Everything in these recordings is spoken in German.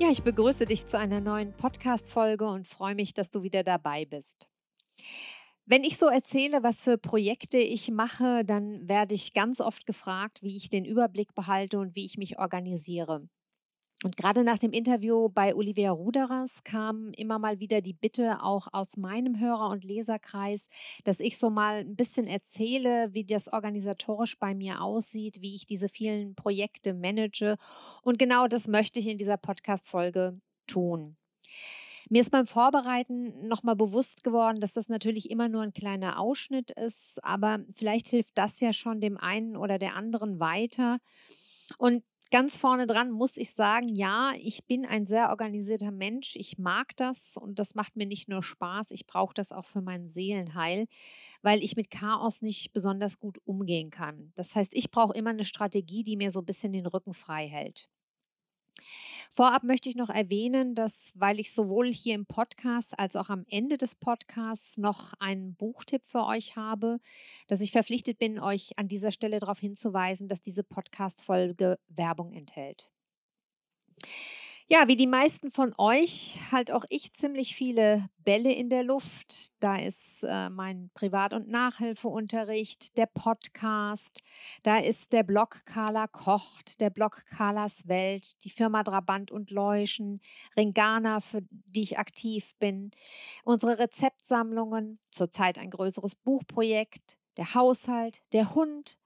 Ja, ich begrüße dich zu einer neuen Podcast-Folge und freue mich, dass du wieder dabei bist. Wenn ich so erzähle, was für Projekte ich mache, dann werde ich ganz oft gefragt, wie ich den Überblick behalte und wie ich mich organisiere. Und gerade nach dem Interview bei Olivia Ruderers kam immer mal wieder die Bitte auch aus meinem Hörer- und Leserkreis, dass ich so mal ein bisschen erzähle, wie das organisatorisch bei mir aussieht, wie ich diese vielen Projekte manage. Und genau das möchte ich in dieser Podcast-Folge tun. Mir ist beim Vorbereiten nochmal bewusst geworden, dass das natürlich immer nur ein kleiner Ausschnitt ist, aber vielleicht hilft das ja schon dem einen oder der anderen weiter. Und ganz vorne dran muss ich sagen, ja, ich bin ein sehr organisierter Mensch. Ich mag das und das macht mir nicht nur Spaß, ich brauche das auch für mein Seelenheil, weil ich mit Chaos nicht besonders gut umgehen kann. Das heißt, ich brauche immer eine Strategie, die mir so ein bisschen den Rücken frei hält. Vorab möchte ich noch erwähnen, dass, weil ich sowohl hier im Podcast als auch am Ende des Podcasts noch einen Buchtipp für euch habe, dass ich verpflichtet bin, euch an dieser Stelle darauf hinzuweisen, dass diese Podcast-Folge Werbung enthält. Ja, wie die meisten von euch, halt auch ich ziemlich viele Bälle in der Luft. Da ist äh, mein Privat- und Nachhilfeunterricht, der Podcast, da ist der Blog Carla Kocht, der Blog Carlas Welt, die Firma Drabant und Leuschen, Ringana, für die ich aktiv bin, unsere Rezeptsammlungen, zurzeit ein größeres Buchprojekt, der Haushalt, der Hund,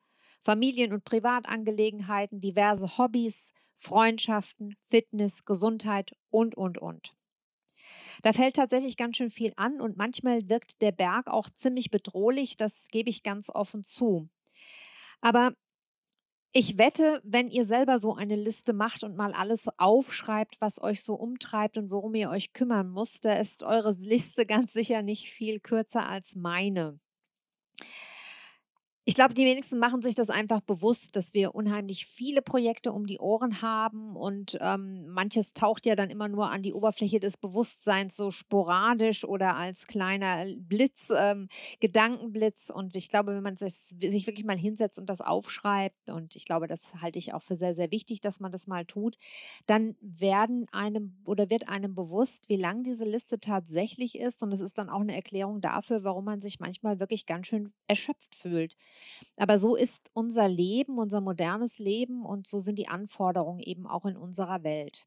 Familien- und Privatangelegenheiten, diverse Hobbys, Freundschaften, Fitness, Gesundheit und, und, und. Da fällt tatsächlich ganz schön viel an und manchmal wirkt der Berg auch ziemlich bedrohlich, das gebe ich ganz offen zu. Aber ich wette, wenn ihr selber so eine Liste macht und mal alles aufschreibt, was euch so umtreibt und worum ihr euch kümmern müsst, da ist eure Liste ganz sicher nicht viel kürzer als meine. Ich glaube, die wenigsten machen sich das einfach bewusst, dass wir unheimlich viele Projekte um die Ohren haben und ähm, manches taucht ja dann immer nur an die Oberfläche des Bewusstseins so sporadisch oder als kleiner Blitz, ähm, Gedankenblitz. Und ich glaube, wenn man sich, sich wirklich mal hinsetzt und das aufschreibt, und ich glaube, das halte ich auch für sehr, sehr wichtig, dass man das mal tut, dann werden einem oder wird einem bewusst, wie lang diese Liste tatsächlich ist. Und es ist dann auch eine Erklärung dafür, warum man sich manchmal wirklich ganz schön erschöpft fühlt. Aber so ist unser Leben, unser modernes Leben und so sind die Anforderungen eben auch in unserer Welt.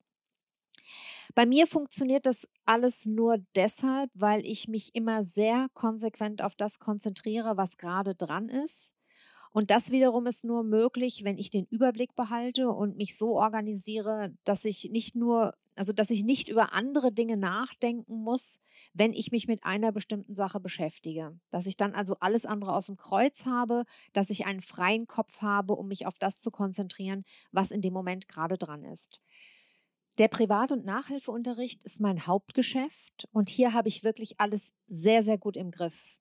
Bei mir funktioniert das alles nur deshalb, weil ich mich immer sehr konsequent auf das konzentriere, was gerade dran ist. Und das wiederum ist nur möglich, wenn ich den Überblick behalte und mich so organisiere, dass ich nicht nur also, dass ich nicht über andere Dinge nachdenken muss, wenn ich mich mit einer bestimmten Sache beschäftige. Dass ich dann also alles andere aus dem Kreuz habe, dass ich einen freien Kopf habe, um mich auf das zu konzentrieren, was in dem Moment gerade dran ist. Der Privat- und Nachhilfeunterricht ist mein Hauptgeschäft und hier habe ich wirklich alles sehr, sehr gut im Griff.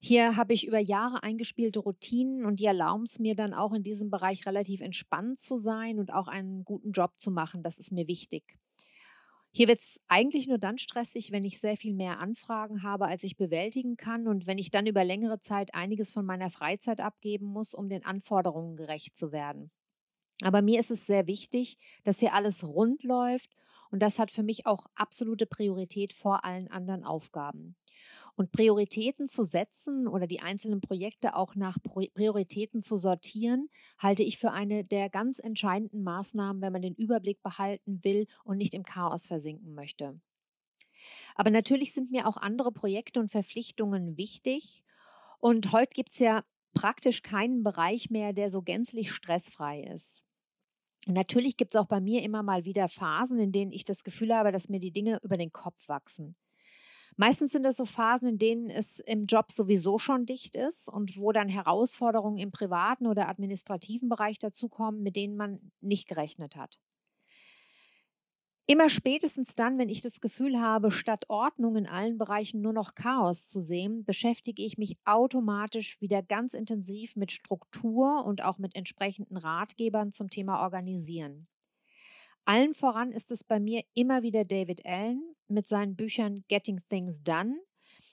Hier habe ich über Jahre eingespielte Routinen und die erlauben es mir dann auch in diesem Bereich relativ entspannt zu sein und auch einen guten Job zu machen. Das ist mir wichtig. Hier wird es eigentlich nur dann stressig, wenn ich sehr viel mehr Anfragen habe, als ich bewältigen kann und wenn ich dann über längere Zeit einiges von meiner Freizeit abgeben muss, um den Anforderungen gerecht zu werden. Aber mir ist es sehr wichtig, dass hier alles rund läuft und das hat für mich auch absolute Priorität vor allen anderen Aufgaben. Und Prioritäten zu setzen oder die einzelnen Projekte auch nach Prioritäten zu sortieren, halte ich für eine der ganz entscheidenden Maßnahmen, wenn man den Überblick behalten will und nicht im Chaos versinken möchte. Aber natürlich sind mir auch andere Projekte und Verpflichtungen wichtig. Und heute gibt es ja praktisch keinen Bereich mehr, der so gänzlich stressfrei ist. Natürlich gibt es auch bei mir immer mal wieder Phasen, in denen ich das Gefühl habe, dass mir die Dinge über den Kopf wachsen. Meistens sind das so Phasen, in denen es im Job sowieso schon dicht ist und wo dann Herausforderungen im privaten oder administrativen Bereich dazukommen, mit denen man nicht gerechnet hat. Immer spätestens dann, wenn ich das Gefühl habe, statt Ordnung in allen Bereichen nur noch Chaos zu sehen, beschäftige ich mich automatisch wieder ganz intensiv mit Struktur und auch mit entsprechenden Ratgebern zum Thema Organisieren. Allen voran ist es bei mir immer wieder David Allen mit seinen Büchern Getting Things Done,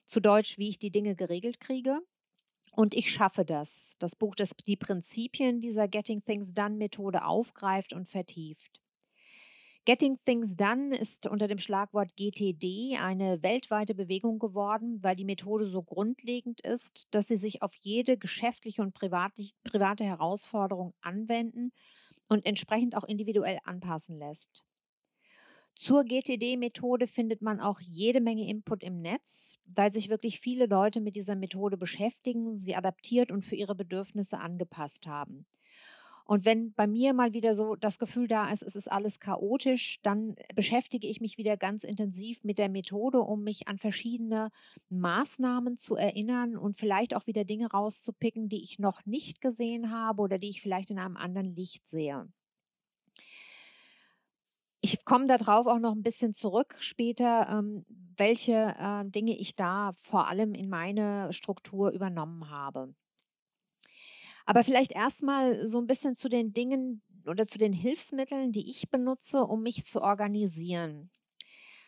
zu Deutsch, wie ich die Dinge geregelt kriege. Und ich schaffe das. Das Buch, das die Prinzipien dieser Getting Things Done Methode aufgreift und vertieft. Getting Things Done ist unter dem Schlagwort GTD eine weltweite Bewegung geworden, weil die Methode so grundlegend ist, dass sie sich auf jede geschäftliche und private Herausforderung anwenden und entsprechend auch individuell anpassen lässt. Zur GTD-Methode findet man auch jede Menge Input im Netz, weil sich wirklich viele Leute mit dieser Methode beschäftigen, sie adaptiert und für ihre Bedürfnisse angepasst haben. Und wenn bei mir mal wieder so das Gefühl da ist, es ist alles chaotisch, dann beschäftige ich mich wieder ganz intensiv mit der Methode, um mich an verschiedene Maßnahmen zu erinnern und vielleicht auch wieder Dinge rauszupicken, die ich noch nicht gesehen habe oder die ich vielleicht in einem anderen Licht sehe. Ich komme darauf auch noch ein bisschen zurück später, ähm, welche äh, Dinge ich da vor allem in meine Struktur übernommen habe. Aber vielleicht erstmal so ein bisschen zu den Dingen oder zu den Hilfsmitteln, die ich benutze, um mich zu organisieren.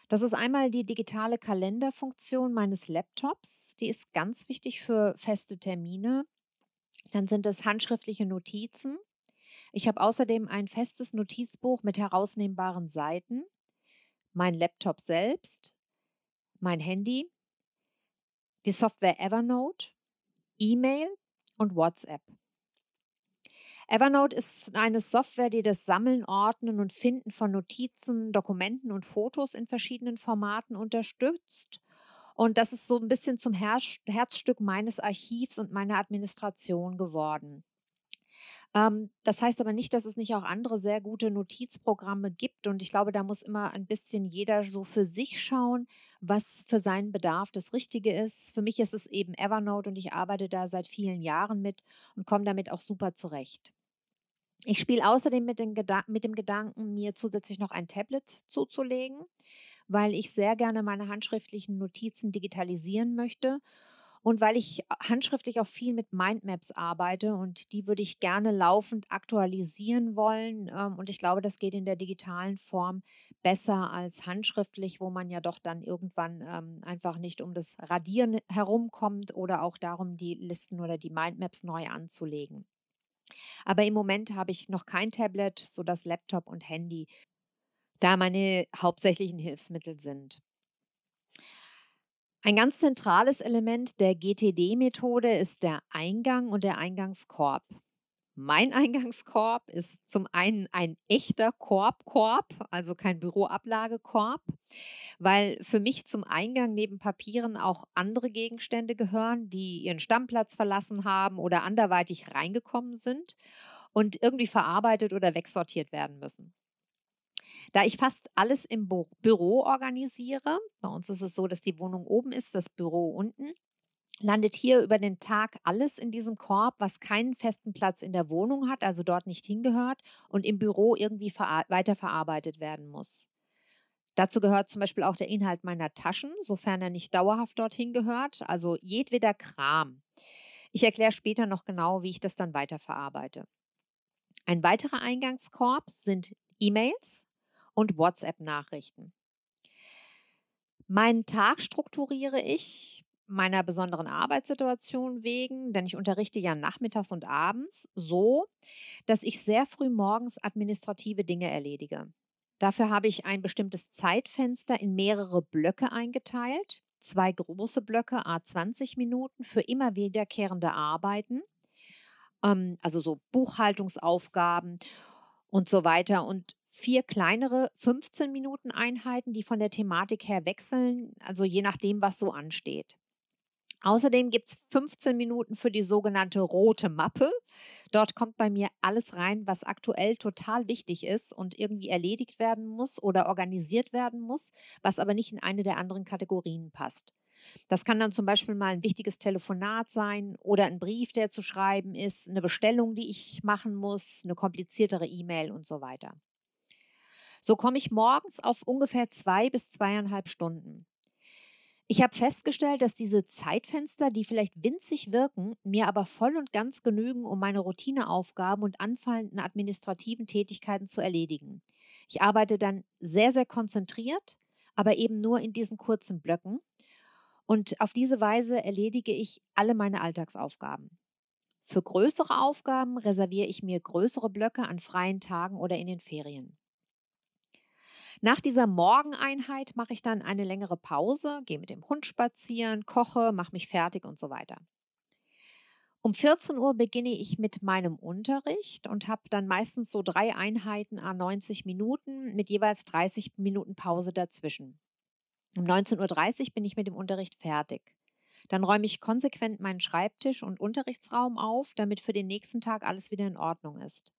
Das ist einmal die digitale Kalenderfunktion meines Laptops. Die ist ganz wichtig für feste Termine. Dann sind es handschriftliche Notizen. Ich habe außerdem ein festes Notizbuch mit herausnehmbaren Seiten, mein Laptop selbst, mein Handy, die Software Evernote, E-Mail und WhatsApp. Evernote ist eine Software, die das Sammeln, Ordnen und Finden von Notizen, Dokumenten und Fotos in verschiedenen Formaten unterstützt. Und das ist so ein bisschen zum Herz Herzstück meines Archivs und meiner Administration geworden. Ähm, das heißt aber nicht, dass es nicht auch andere sehr gute Notizprogramme gibt. Und ich glaube, da muss immer ein bisschen jeder so für sich schauen, was für seinen Bedarf das Richtige ist. Für mich ist es eben Evernote und ich arbeite da seit vielen Jahren mit und komme damit auch super zurecht. Ich spiele außerdem mit, mit, dem Gedanken, mir zusätzlich noch ein Tablet zuzulegen, weil ich sehr gerne meine handschriftlichen Notizen digitalisieren möchte und weil ich handschriftlich auch viel mit Mindmaps arbeite und die würde ich gerne laufend aktualisieren wollen. Ähm, und ich glaube, das geht in der digitalen Form besser als handschriftlich, wo man ja doch dann irgendwann ähm, einfach nicht um das Radieren herumkommt oder auch darum, die Listen oder die Mindmaps neu anzulegen. Aber im Moment habe ich noch kein Tablet, so dass Laptop und Handy da meine hauptsächlichen Hilfsmittel sind. Ein ganz zentrales Element der GTD-Methode ist der Eingang und der Eingangskorb. Mein Eingangskorb ist zum einen ein echter Korbkorb, also kein Büroablagekorb, weil für mich zum Eingang neben Papieren auch andere Gegenstände gehören, die ihren Stammplatz verlassen haben oder anderweitig reingekommen sind und irgendwie verarbeitet oder wegsortiert werden müssen. Da ich fast alles im Büro organisiere, bei uns ist es so, dass die Wohnung oben ist, das Büro unten, landet hier über den Tag alles in diesem Korb, was keinen festen Platz in der Wohnung hat, also dort nicht hingehört und im Büro irgendwie weiterverarbeitet werden muss. Dazu gehört zum Beispiel auch der Inhalt meiner Taschen, sofern er nicht dauerhaft dorthin gehört, also jedweder Kram. Ich erkläre später noch genau, wie ich das dann weiterverarbeite. Ein weiterer Eingangskorb sind E-Mails und WhatsApp-Nachrichten. Meinen Tag strukturiere ich meiner besonderen Arbeitssituation wegen, denn ich unterrichte ja nachmittags und abends, so, dass ich sehr früh morgens administrative Dinge erledige. Dafür habe ich ein bestimmtes Zeitfenster in mehrere Blöcke eingeteilt. Zwei große Blöcke, a 20 Minuten für immer wiederkehrende Arbeiten, ähm, also so Buchhaltungsaufgaben und so weiter. Und vier kleinere 15 Minuten Einheiten, die von der Thematik her wechseln, also je nachdem, was so ansteht. Außerdem gibt es 15 Minuten für die sogenannte rote Mappe. Dort kommt bei mir alles rein, was aktuell total wichtig ist und irgendwie erledigt werden muss oder organisiert werden muss, was aber nicht in eine der anderen Kategorien passt. Das kann dann zum Beispiel mal ein wichtiges Telefonat sein oder ein Brief, der zu schreiben ist, eine Bestellung, die ich machen muss, eine kompliziertere E-Mail und so weiter. So komme ich morgens auf ungefähr zwei bis zweieinhalb Stunden. Ich habe festgestellt, dass diese Zeitfenster, die vielleicht winzig wirken, mir aber voll und ganz genügen, um meine Routineaufgaben und anfallenden administrativen Tätigkeiten zu erledigen. Ich arbeite dann sehr, sehr konzentriert, aber eben nur in diesen kurzen Blöcken. Und auf diese Weise erledige ich alle meine Alltagsaufgaben. Für größere Aufgaben reserviere ich mir größere Blöcke an freien Tagen oder in den Ferien. Nach dieser Morgeneinheit mache ich dann eine längere Pause, gehe mit dem Hund spazieren, koche, mache mich fertig und so weiter. Um 14 Uhr beginne ich mit meinem Unterricht und habe dann meistens so drei Einheiten a 90 Minuten mit jeweils 30 Minuten Pause dazwischen. Um 19.30 Uhr bin ich mit dem Unterricht fertig. Dann räume ich konsequent meinen Schreibtisch und Unterrichtsraum auf, damit für den nächsten Tag alles wieder in Ordnung ist.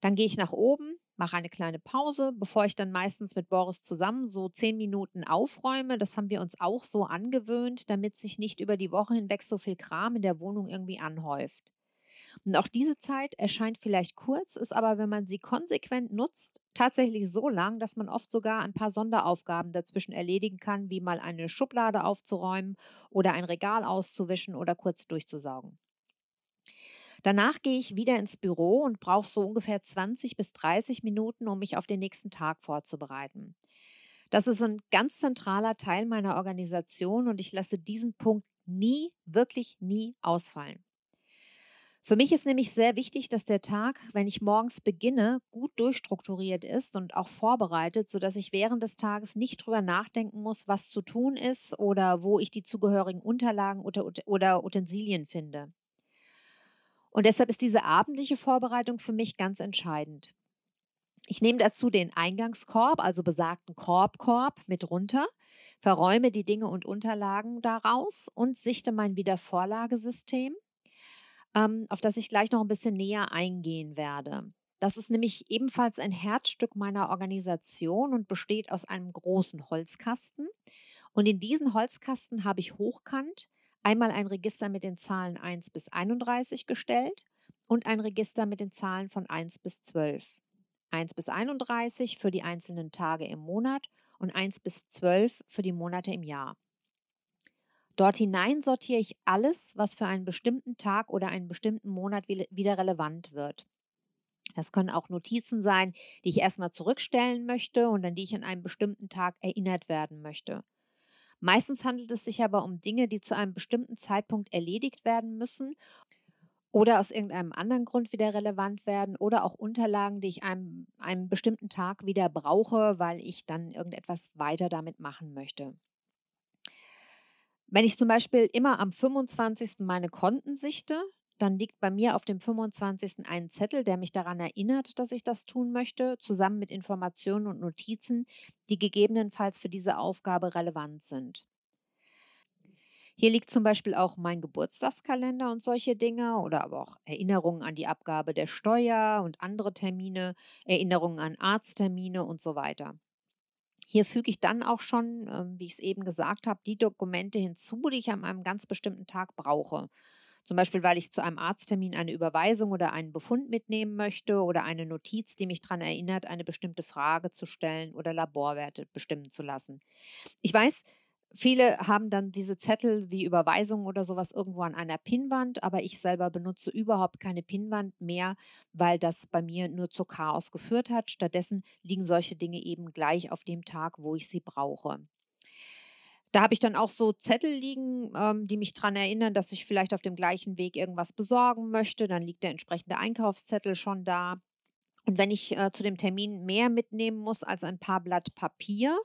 Dann gehe ich nach oben, mache eine kleine Pause, bevor ich dann meistens mit Boris zusammen so zehn Minuten aufräume. Das haben wir uns auch so angewöhnt, damit sich nicht über die Woche hinweg so viel Kram in der Wohnung irgendwie anhäuft. Und auch diese Zeit erscheint vielleicht kurz, ist aber, wenn man sie konsequent nutzt, tatsächlich so lang, dass man oft sogar ein paar Sonderaufgaben dazwischen erledigen kann, wie mal eine Schublade aufzuräumen oder ein Regal auszuwischen oder kurz durchzusaugen. Danach gehe ich wieder ins Büro und brauche so ungefähr 20 bis 30 Minuten, um mich auf den nächsten Tag vorzubereiten. Das ist ein ganz zentraler Teil meiner Organisation und ich lasse diesen Punkt nie, wirklich nie ausfallen. Für mich ist nämlich sehr wichtig, dass der Tag, wenn ich morgens beginne, gut durchstrukturiert ist und auch vorbereitet, sodass ich während des Tages nicht drüber nachdenken muss, was zu tun ist oder wo ich die zugehörigen Unterlagen oder, Utensilien finde. Und deshalb ist diese abendliche Vorbereitung für mich ganz entscheidend. Ich nehme dazu den Eingangskorb, also besagten Korbkorb, mit runter, verräume die Dinge und Unterlagen daraus und sichte mein Wiedervorlagesystem, ähm, auf das ich gleich noch ein bisschen näher eingehen werde. Das ist nämlich ebenfalls ein Herzstück meiner Organisation und besteht aus einem großen Holzkasten. Und in diesen Holzkasten habe ich hochkant einmal ein Register mit den Zahlen 1 bis 31 gestellt und ein Register mit den Zahlen von 1 bis 12. 1 bis 31 für die einzelnen Tage im Monat und 1 bis 12 für die Monate im Jahr. Dort hinein sortiere ich alles, was für einen bestimmten Tag oder einen bestimmten Monat wieder relevant wird. Das können auch Notizen sein, die ich erstmal zurückstellen möchte und an die ich an einem bestimmten Tag erinnert werden möchte. Meistens handelt es sich aber um Dinge, die zu einem bestimmten Zeitpunkt erledigt werden müssen oder aus irgendeinem anderen Grund wieder relevant werden oder auch Unterlagen, die ich einem, einem bestimmten Tag wieder brauche, weil ich dann irgendetwas weiter damit machen möchte. Wenn ich zum Beispiel immer am 25. meine Konten sichte, dann liegt bei mir auf dem 25. ein Zettel, der mich daran erinnert, dass ich das tun möchte, zusammen mit Informationen und Notizen, die gegebenenfalls für diese Aufgabe relevant sind. Hier liegt zum Beispiel auch mein Geburtstagskalender und solche Dinge oder aber auch Erinnerungen an die Abgabe der Steuer und andere Termine, Erinnerungen an Arzttermine und so weiter. Hier füge ich dann auch schon, ähm, wie ich es eben gesagt habe, die Dokumente hinzu, die ich an einem ganz bestimmten Tag brauche. Zum Beispiel, weil ich zu einem Arzttermin eine Überweisung oder einen Befund mitnehmen möchte oder eine Notiz, die mich daran erinnert, eine bestimmte Frage zu stellen oder Laborwerte bestimmen zu lassen. Ich weiß, Viele haben dann diese Zettel wie Überweisungen oder sowas irgendwo an einer Pinnwand, aber ich selber benutze überhaupt keine Pinnwand mehr, weil das bei mir nur zu Chaos geführt hat. Stattdessen liegen solche Dinge eben gleich auf dem Tag, wo ich sie brauche. Da habe ich dann auch so Zettel liegen, ähm, die mich daran erinnern, dass ich vielleicht auf dem gleichen Weg irgendwas besorgen möchte. Dann liegt der entsprechende Einkaufszettel schon da. Und wenn ich äh, zu dem Termin mehr mitnehmen muss als ein paar Blatt Papier,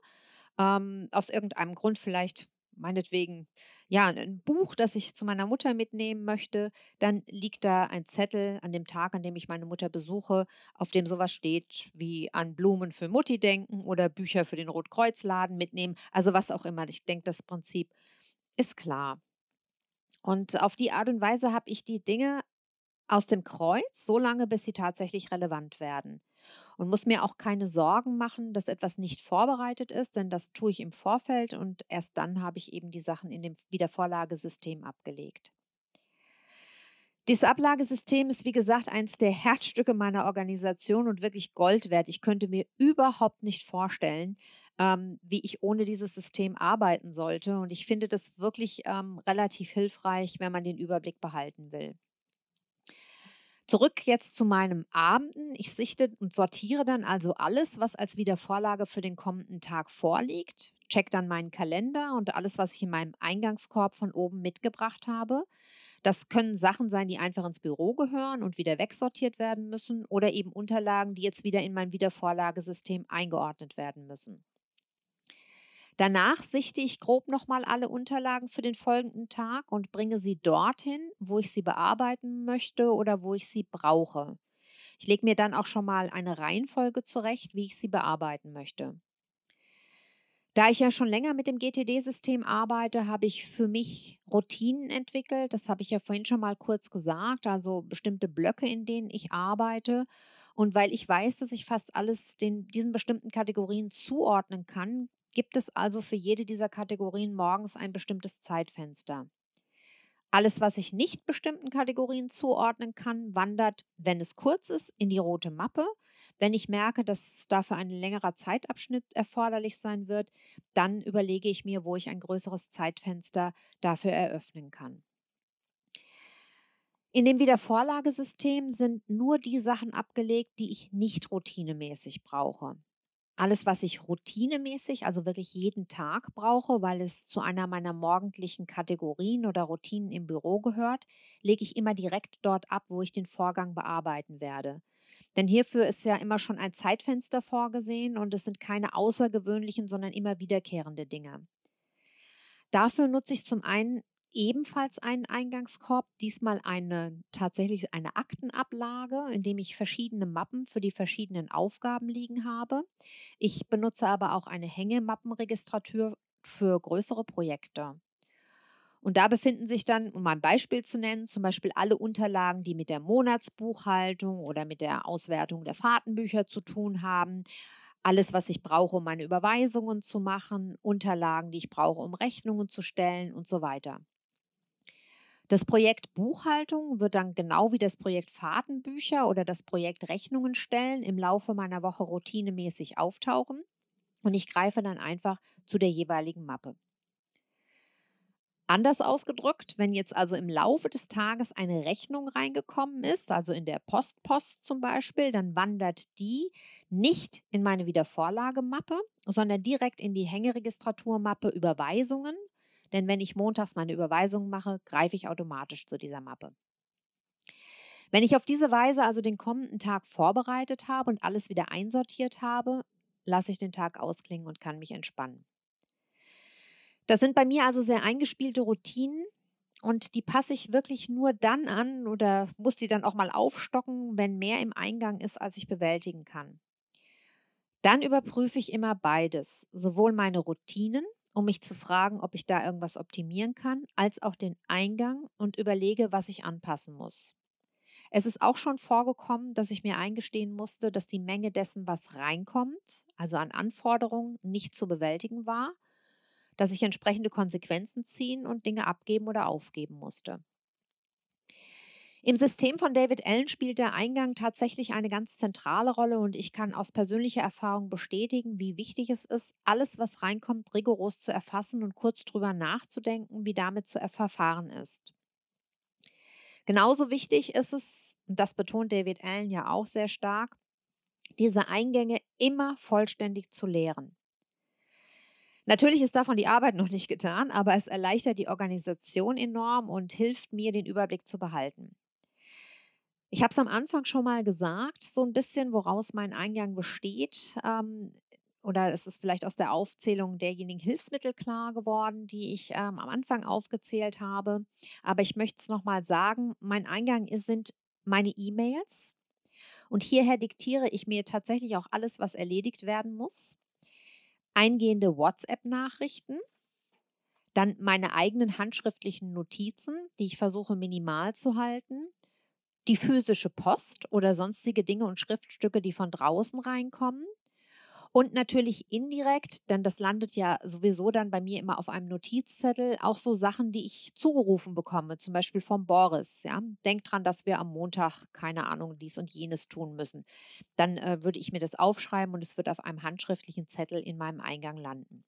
ähm, aus irgendeinem Grund vielleicht meinetwegen, ja, ein Buch, das ich zu meiner Mutter mitnehmen möchte, dann liegt da ein Zettel an dem Tag, an dem ich meine Mutter besuche, auf dem sowas steht wie an Blumen für Mutti denken oder Bücher für den Rotkreuzladen mitnehmen, also was auch immer. Ich denke, das Prinzip ist klar. Und auf die Art und Weise habe ich die Dinge aus dem Kreuz, so lange, bis sie tatsächlich relevant werden und muss mir auch keine Sorgen machen, dass etwas nicht vorbereitet ist, denn das tue ich im Vorfeld und erst dann habe ich eben die Sachen in dem Wiedervorlagesystem abgelegt. Dieses Ablagesystem ist, wie gesagt, eines der Herzstücke meiner Organisation und wirklich Gold wert. Ich könnte mir überhaupt nicht vorstellen, ähm, wie ich ohne dieses System arbeiten sollte. Und ich finde das wirklich ähm, relativ hilfreich, wenn man den Überblick behalten will. Zurück jetzt zu meinem Abenden. Ich sichte und sortiere dann also alles, was als Wiedervorlage für den kommenden Tag vorliegt, check dann meinen Kalender und alles, was ich in meinem Eingangskorb von oben mitgebracht habe. Das können Sachen sein, die einfach ins Büro gehören und wieder wegsortiert werden müssen oder eben Unterlagen, die jetzt wieder in mein Wiedervorlagesystem eingeordnet werden müssen. Danach sichte ich grob nochmal alle Unterlagen für den folgenden Tag und bringe sie dorthin, wo ich sie bearbeiten möchte oder wo ich sie brauche. Ich lege mir dann auch schon mal eine Reihenfolge zurecht, wie ich sie bearbeiten möchte. Da ich ja schon länger mit dem GTD-System arbeite, habe ich für mich Routinen entwickelt. Das habe ich ja vorhin schon mal kurz gesagt, also bestimmte Blöcke, in denen ich arbeite. Und weil ich weiß, dass ich fast alles den, diesen bestimmten Kategorien zuordnen kann, gibt es also für jede dieser Kategorien morgens ein bestimmtes Zeitfenster. Alles, was ich nicht bestimmten Kategorien zuordnen kann, wandert, wenn es kurz ist, in die rote Mappe. Wenn ich merke, dass dafür ein längerer Zeitabschnitt erforderlich sein wird, dann überlege ich mir, wo ich ein größeres Zeitfenster dafür eröffnen kann. In dem Wiedervorlagesystem sind nur die Sachen abgelegt, die ich nicht routinemäßig brauche. Alles, was ich routinemäßig, also wirklich jeden Tag brauche, weil es zu einer meiner morgendlichen Kategorien oder Routinen im Büro gehört, lege ich immer direkt dort ab, wo ich den Vorgang bearbeiten werde. Denn hierfür ist ja immer schon ein Zeitfenster vorgesehen und es sind keine außergewöhnlichen, sondern immer wiederkehrende Dinge. Dafür nutze ich zum einen ebenfalls einen Eingangskorb, diesmal eine tatsächlich eine Aktenablage, in dem ich verschiedene Mappen für die verschiedenen Aufgaben liegen habe. Ich benutze aber auch eine Hängemappenregistratur für größere Projekte. Und da befinden sich dann, um ein Beispiel zu nennen, zum Beispiel alle Unterlagen, die mit der Monatsbuchhaltung oder mit der Auswertung der Fahrtenbücher zu tun haben, alles, was ich brauche, um meine Überweisungen zu machen, Unterlagen, die ich brauche, um Rechnungen zu stellen und so weiter. Das Projekt Buchhaltung wird dann genau wie das Projekt Fahrtenbücher oder das Projekt Rechnungen stellen im Laufe meiner Woche routinemäßig auftauchen und ich greife dann einfach zu der jeweiligen Mappe. Anders ausgedrückt, wenn jetzt also im Laufe des Tages eine Rechnung reingekommen ist, also in der Postpost zum Beispiel, dann wandert die nicht in meine Wiedervorlagemappe, sondern direkt in die Hängeregistraturmappe Überweisungen denn wenn ich montags meine Überweisungen mache, greife ich automatisch zu dieser Mappe. Wenn ich auf diese Weise also den kommenden Tag vorbereitet habe und alles wieder einsortiert habe, lasse ich den Tag ausklingen und kann mich entspannen. Das sind bei mir also sehr eingespielte Routinen und die passe ich wirklich nur dann an oder muss sie dann auch mal aufstocken, wenn mehr im Eingang ist, als ich bewältigen kann. Dann überprüfe ich immer beides, sowohl meine Routinen, um mich zu fragen, ob ich da irgendwas optimieren kann, als auch den Eingang und überlege, was ich anpassen muss. Es ist auch schon vorgekommen, dass ich mir eingestehen musste, dass die Menge dessen, was reinkommt, also an Anforderungen, nicht zu bewältigen war, dass ich entsprechende Konsequenzen ziehen und Dinge abgeben oder aufgeben musste. Im System von David Allen spielt der Eingang tatsächlich eine ganz zentrale Rolle und ich kann aus persönlicher Erfahrung bestätigen, wie wichtig es ist, alles, was reinkommt, rigoros zu erfassen und kurz drüber nachzudenken, wie damit zu verfahren ist. Genauso wichtig ist es, und das betont David Allen ja auch sehr stark, diese Eingänge immer vollständig zu leeren. Natürlich ist davon die Arbeit noch nicht getan, aber es erleichtert die Organisation enorm und hilft mir, den Überblick zu behalten. Ich habe es am Anfang schon mal gesagt, so ein bisschen, woraus mein Eingang besteht. Ähm, oder es ist vielleicht aus der Aufzählung derjenigen Hilfsmittel klar geworden, die ich ähm, am Anfang aufgezählt habe. Aber ich möchte es nochmal sagen, mein Eingang ist, sind meine E-Mails. Und hierher diktiere ich mir tatsächlich auch alles, was erledigt werden muss. Eingehende WhatsApp-Nachrichten, dann meine eigenen handschriftlichen Notizen, die ich versuche minimal zu halten die physische Post oder sonstige Dinge und Schriftstücke, die von draußen reinkommen Und natürlich indirekt, denn das landet ja sowieso dann bei mir immer auf einem Notizzettel, auch so Sachen, die ich zugerufen bekomme, zum Beispiel vom Boris. Ja, denk dran, dass wir am Montag, keine Ahnung, dies und jenes tun müssen. Dann äh, würde ich mir das aufschreiben und es wird auf einem handschriftlichen Zettel in meinem Eingang landen.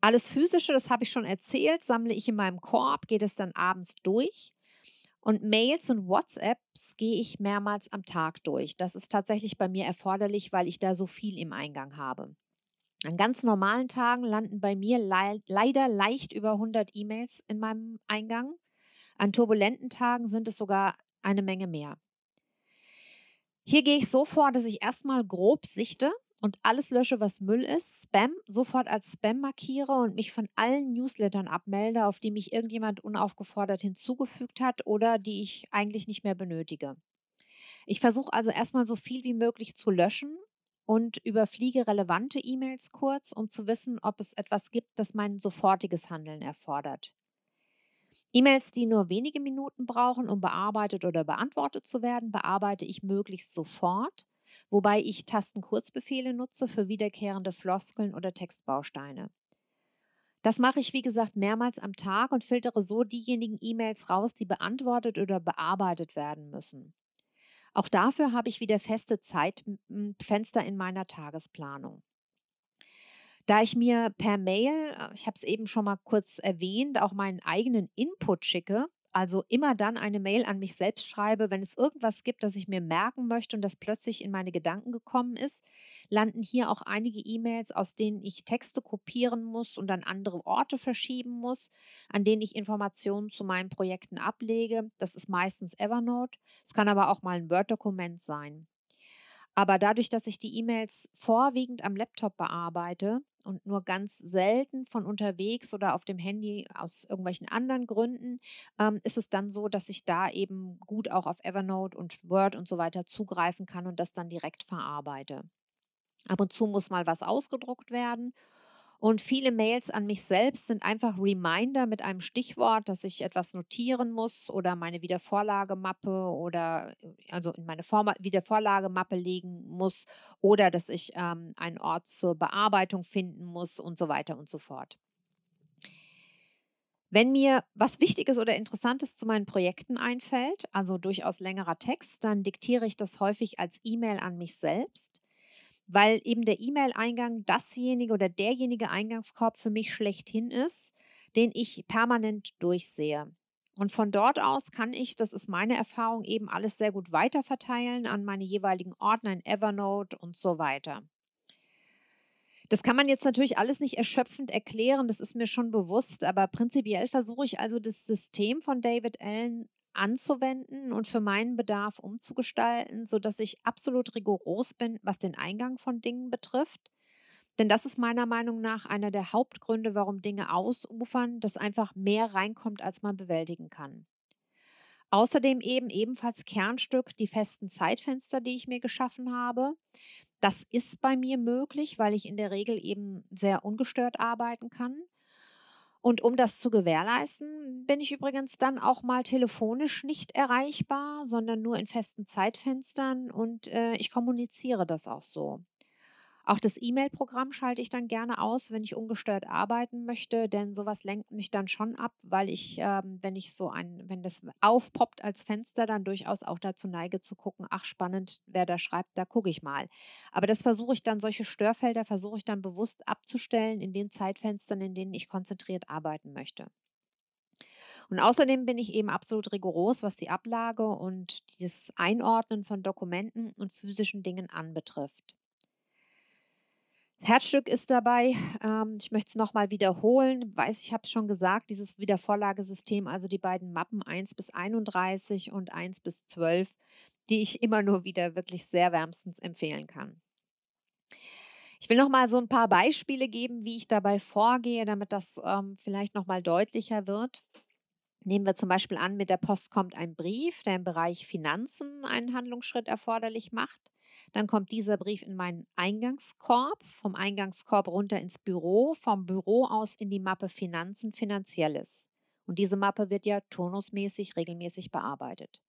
Alles Physische, das habe ich schon erzählt, sammle ich in meinem Korb, geht es dann abends durch. Und Mails und WhatsApps gehe ich mehrmals am Tag durch. Das ist tatsächlich bei mir erforderlich, weil ich da so viel im Eingang habe. An ganz normalen Tagen landen bei mir le leider leicht über 100 E-Mails in meinem Eingang. An turbulenten Tagen sind es sogar eine Menge mehr. Hier gehe ich so vor, dass ich erstmal grob sichte, und alles lösche, was Müll ist, Spam, sofort als Spam markiere und mich von allen Newslettern abmelde, auf die mich irgendjemand unaufgefordert hinzugefügt hat oder die ich eigentlich nicht mehr benötige. Ich versuche also erstmal so viel wie möglich zu löschen und überfliege relevante E-Mails kurz, um zu wissen, ob es etwas gibt, das mein sofortiges Handeln erfordert. E-Mails, die nur wenige Minuten brauchen, um bearbeitet oder beantwortet zu werden, bearbeite ich möglichst sofort wobei ich Tastenkurzbefehle nutze für wiederkehrende Floskeln oder Textbausteine. Das mache ich, wie gesagt, mehrmals am Tag und filtere so diejenigen E-Mails raus, die beantwortet oder bearbeitet werden müssen. Auch dafür habe ich wieder feste Zeitfenster in meiner Tagesplanung. Da ich mir per Mail, äh, ich habe es eben schon mal kurz erwähnt, auch meinen eigenen Input schicke, also immer dann eine Mail an mich selbst schreibe, wenn es irgendwas gibt, das ich mir merken möchte und das plötzlich in meine Gedanken gekommen ist, landen hier auch einige E-Mails, aus denen ich Texte kopieren muss und an andere Orte verschieben muss, an denen ich Informationen zu meinen Projekten ablege. Das ist meistens Evernote. Es kann aber auch mal ein Word-Dokument sein. Aber dadurch, dass ich die E-Mails vorwiegend am Laptop bearbeite und nur ganz selten von unterwegs oder auf dem Handy aus irgendwelchen anderen Gründen, ähm, ist es dann so, dass ich da eben gut auch auf Evernote und Word und so weiter zugreifen kann und das dann direkt verarbeite. Ab und zu muss mal was ausgedruckt werden und viele Mails an mich selbst sind einfach Reminder mit einem Stichwort, dass ich etwas notieren muss oder meine Wiedervorlagemappe oder also in meine Form Wiedervorlagemappe legen muss oder dass ich ähm, einen Ort zur Bearbeitung finden muss und so weiter und so fort. Wenn mir was Wichtiges oder Interessantes zu meinen Projekten einfällt, also durchaus längerer Text, dann diktiere ich das häufig als E-Mail an mich selbst weil eben der E-Mail-Eingang dasjenige oder derjenige Eingangskorb für mich schlechthin ist, den ich permanent durchsehe. Und von dort aus kann ich, das ist meine Erfahrung, eben alles sehr gut weiterverteilen an meine jeweiligen Ordner in Evernote und so weiter. Das kann man jetzt natürlich alles nicht erschöpfend erklären, das ist mir schon bewusst, aber prinzipiell versuche ich also das System von David Allen anzuwenden und für meinen Bedarf umzugestalten, sodass ich absolut rigoros bin, was den Eingang von Dingen betrifft. Denn das ist meiner Meinung nach einer der Hauptgründe, warum Dinge ausufern, dass einfach mehr reinkommt, als man bewältigen kann. Außerdem eben ebenfalls Kernstück die festen Zeitfenster, die ich mir geschaffen habe. Das ist bei mir möglich, weil ich in der Regel eben sehr ungestört arbeiten kann. Und um das zu gewährleisten, bin ich übrigens dann auch mal telefonisch nicht erreichbar, sondern nur in festen Zeitfenstern und äh, ich kommuniziere das auch so. Auch das E-Mail-Programm schalte ich dann gerne aus, wenn ich ungestört arbeiten möchte, denn sowas lenkt mich dann schon ab, weil ich, ähm, wenn ich so ein, wenn das aufpoppt als Fenster, dann durchaus auch dazu neige zu gucken, ach spannend, wer da schreibt, da gucke ich mal. Aber das versuche ich dann, solche Störfelder versuche ich dann bewusst abzustellen in den Zeitfenstern, in denen ich konzentriert arbeiten möchte. Und außerdem bin ich eben absolut rigoros, was die Ablage und das Einordnen von Dokumenten und physischen Dingen anbetrifft. Herzstück ist dabei, ähm, ich möchte es nochmal wiederholen, weiß ich habe es schon gesagt, dieses Wiedervorlagesystem, also die beiden Mappen 1 bis 31 und 1 bis 12, die ich immer nur wieder wirklich sehr wärmstens empfehlen kann. Ich will nochmal so ein paar Beispiele geben, wie ich dabei vorgehe, damit das ähm, vielleicht nochmal deutlicher wird. Nehmen wir zum Beispiel an, mit der Post kommt ein Brief, der im Bereich Finanzen einen Handlungsschritt erforderlich macht. Dann kommt dieser Brief in meinen Eingangskorb, vom Eingangskorb runter ins Büro, vom Büro aus in die Mappe Finanzen, Finanzielles. Und diese Mappe wird ja turnusmäßig regelmäßig bearbeitet.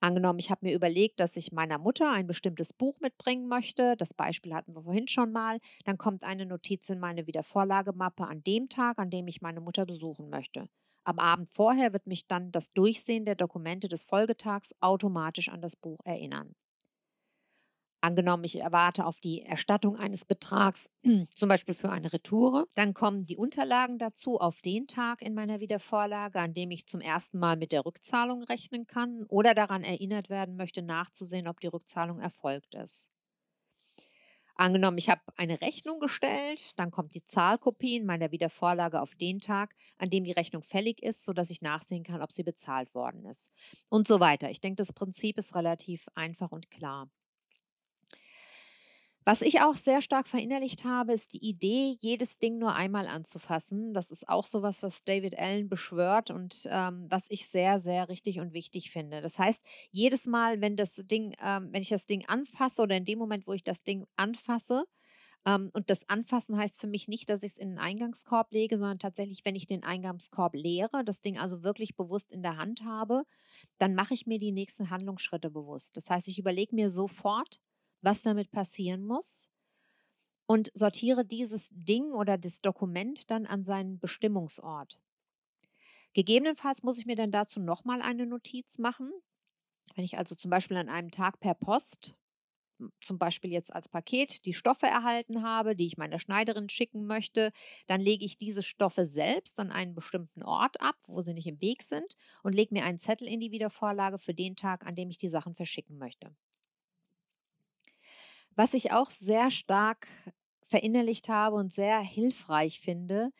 Angenommen, ich habe mir überlegt, dass ich meiner Mutter ein bestimmtes Buch mitbringen möchte. Das Beispiel hatten wir vorhin schon mal. Dann kommt eine Notiz in meine Wiedervorlagemappe an dem Tag, an dem ich meine Mutter besuchen möchte. Am Abend vorher wird mich dann das Durchsehen der Dokumente des Folgetags automatisch an das Buch erinnern. Angenommen, ich erwarte auf die Erstattung eines Betrags, zum Beispiel für eine Retoure, dann kommen die Unterlagen dazu auf den Tag in meiner Wiedervorlage, an dem ich zum ersten Mal mit der Rückzahlung rechnen kann oder daran erinnert werden möchte, nachzusehen, ob die Rückzahlung erfolgt ist. Angenommen, ich habe eine Rechnung gestellt, dann kommt die Zahlkopie in meiner Wiedervorlage auf den Tag, an dem die Rechnung fällig ist, sodass ich nachsehen kann, ob sie bezahlt worden ist. Und so weiter. Ich denke, das Prinzip ist relativ einfach und klar. Was ich auch sehr stark verinnerlicht habe, ist die Idee, jedes Ding nur einmal anzufassen. Das ist auch sowas, was David Allen beschwört und ähm, was ich sehr, sehr richtig und wichtig finde. Das heißt, jedes Mal, wenn das Ding, ähm, wenn ich das Ding anfasse oder in dem Moment, wo ich das Ding anfasse, ähm, und das Anfassen heißt für mich nicht, dass ich es in den Eingangskorb lege, sondern tatsächlich, wenn ich den Eingangskorb leere, das Ding also wirklich bewusst in der Hand habe, dann mache ich mir die nächsten Handlungsschritte bewusst. Das heißt, ich überlege mir sofort, was damit passieren muss und sortiere dieses Ding oder das Dokument dann an seinen Bestimmungsort. Gegebenenfalls muss ich mir dann dazu nochmal eine Notiz machen. Wenn ich also zum Beispiel an einem Tag per Post, zum Beispiel jetzt als Paket, die Stoffe erhalten habe, die ich meiner Schneiderin schicken möchte, dann lege ich diese Stoffe selbst an einen bestimmten Ort ab, wo sie nicht im Weg sind und lege mir einen Zettel in die Wiedervorlage für den Tag, an dem ich die Sachen verschicken möchte. Was ich auch sehr stark verinnerlicht habe und sehr hilfreich finde,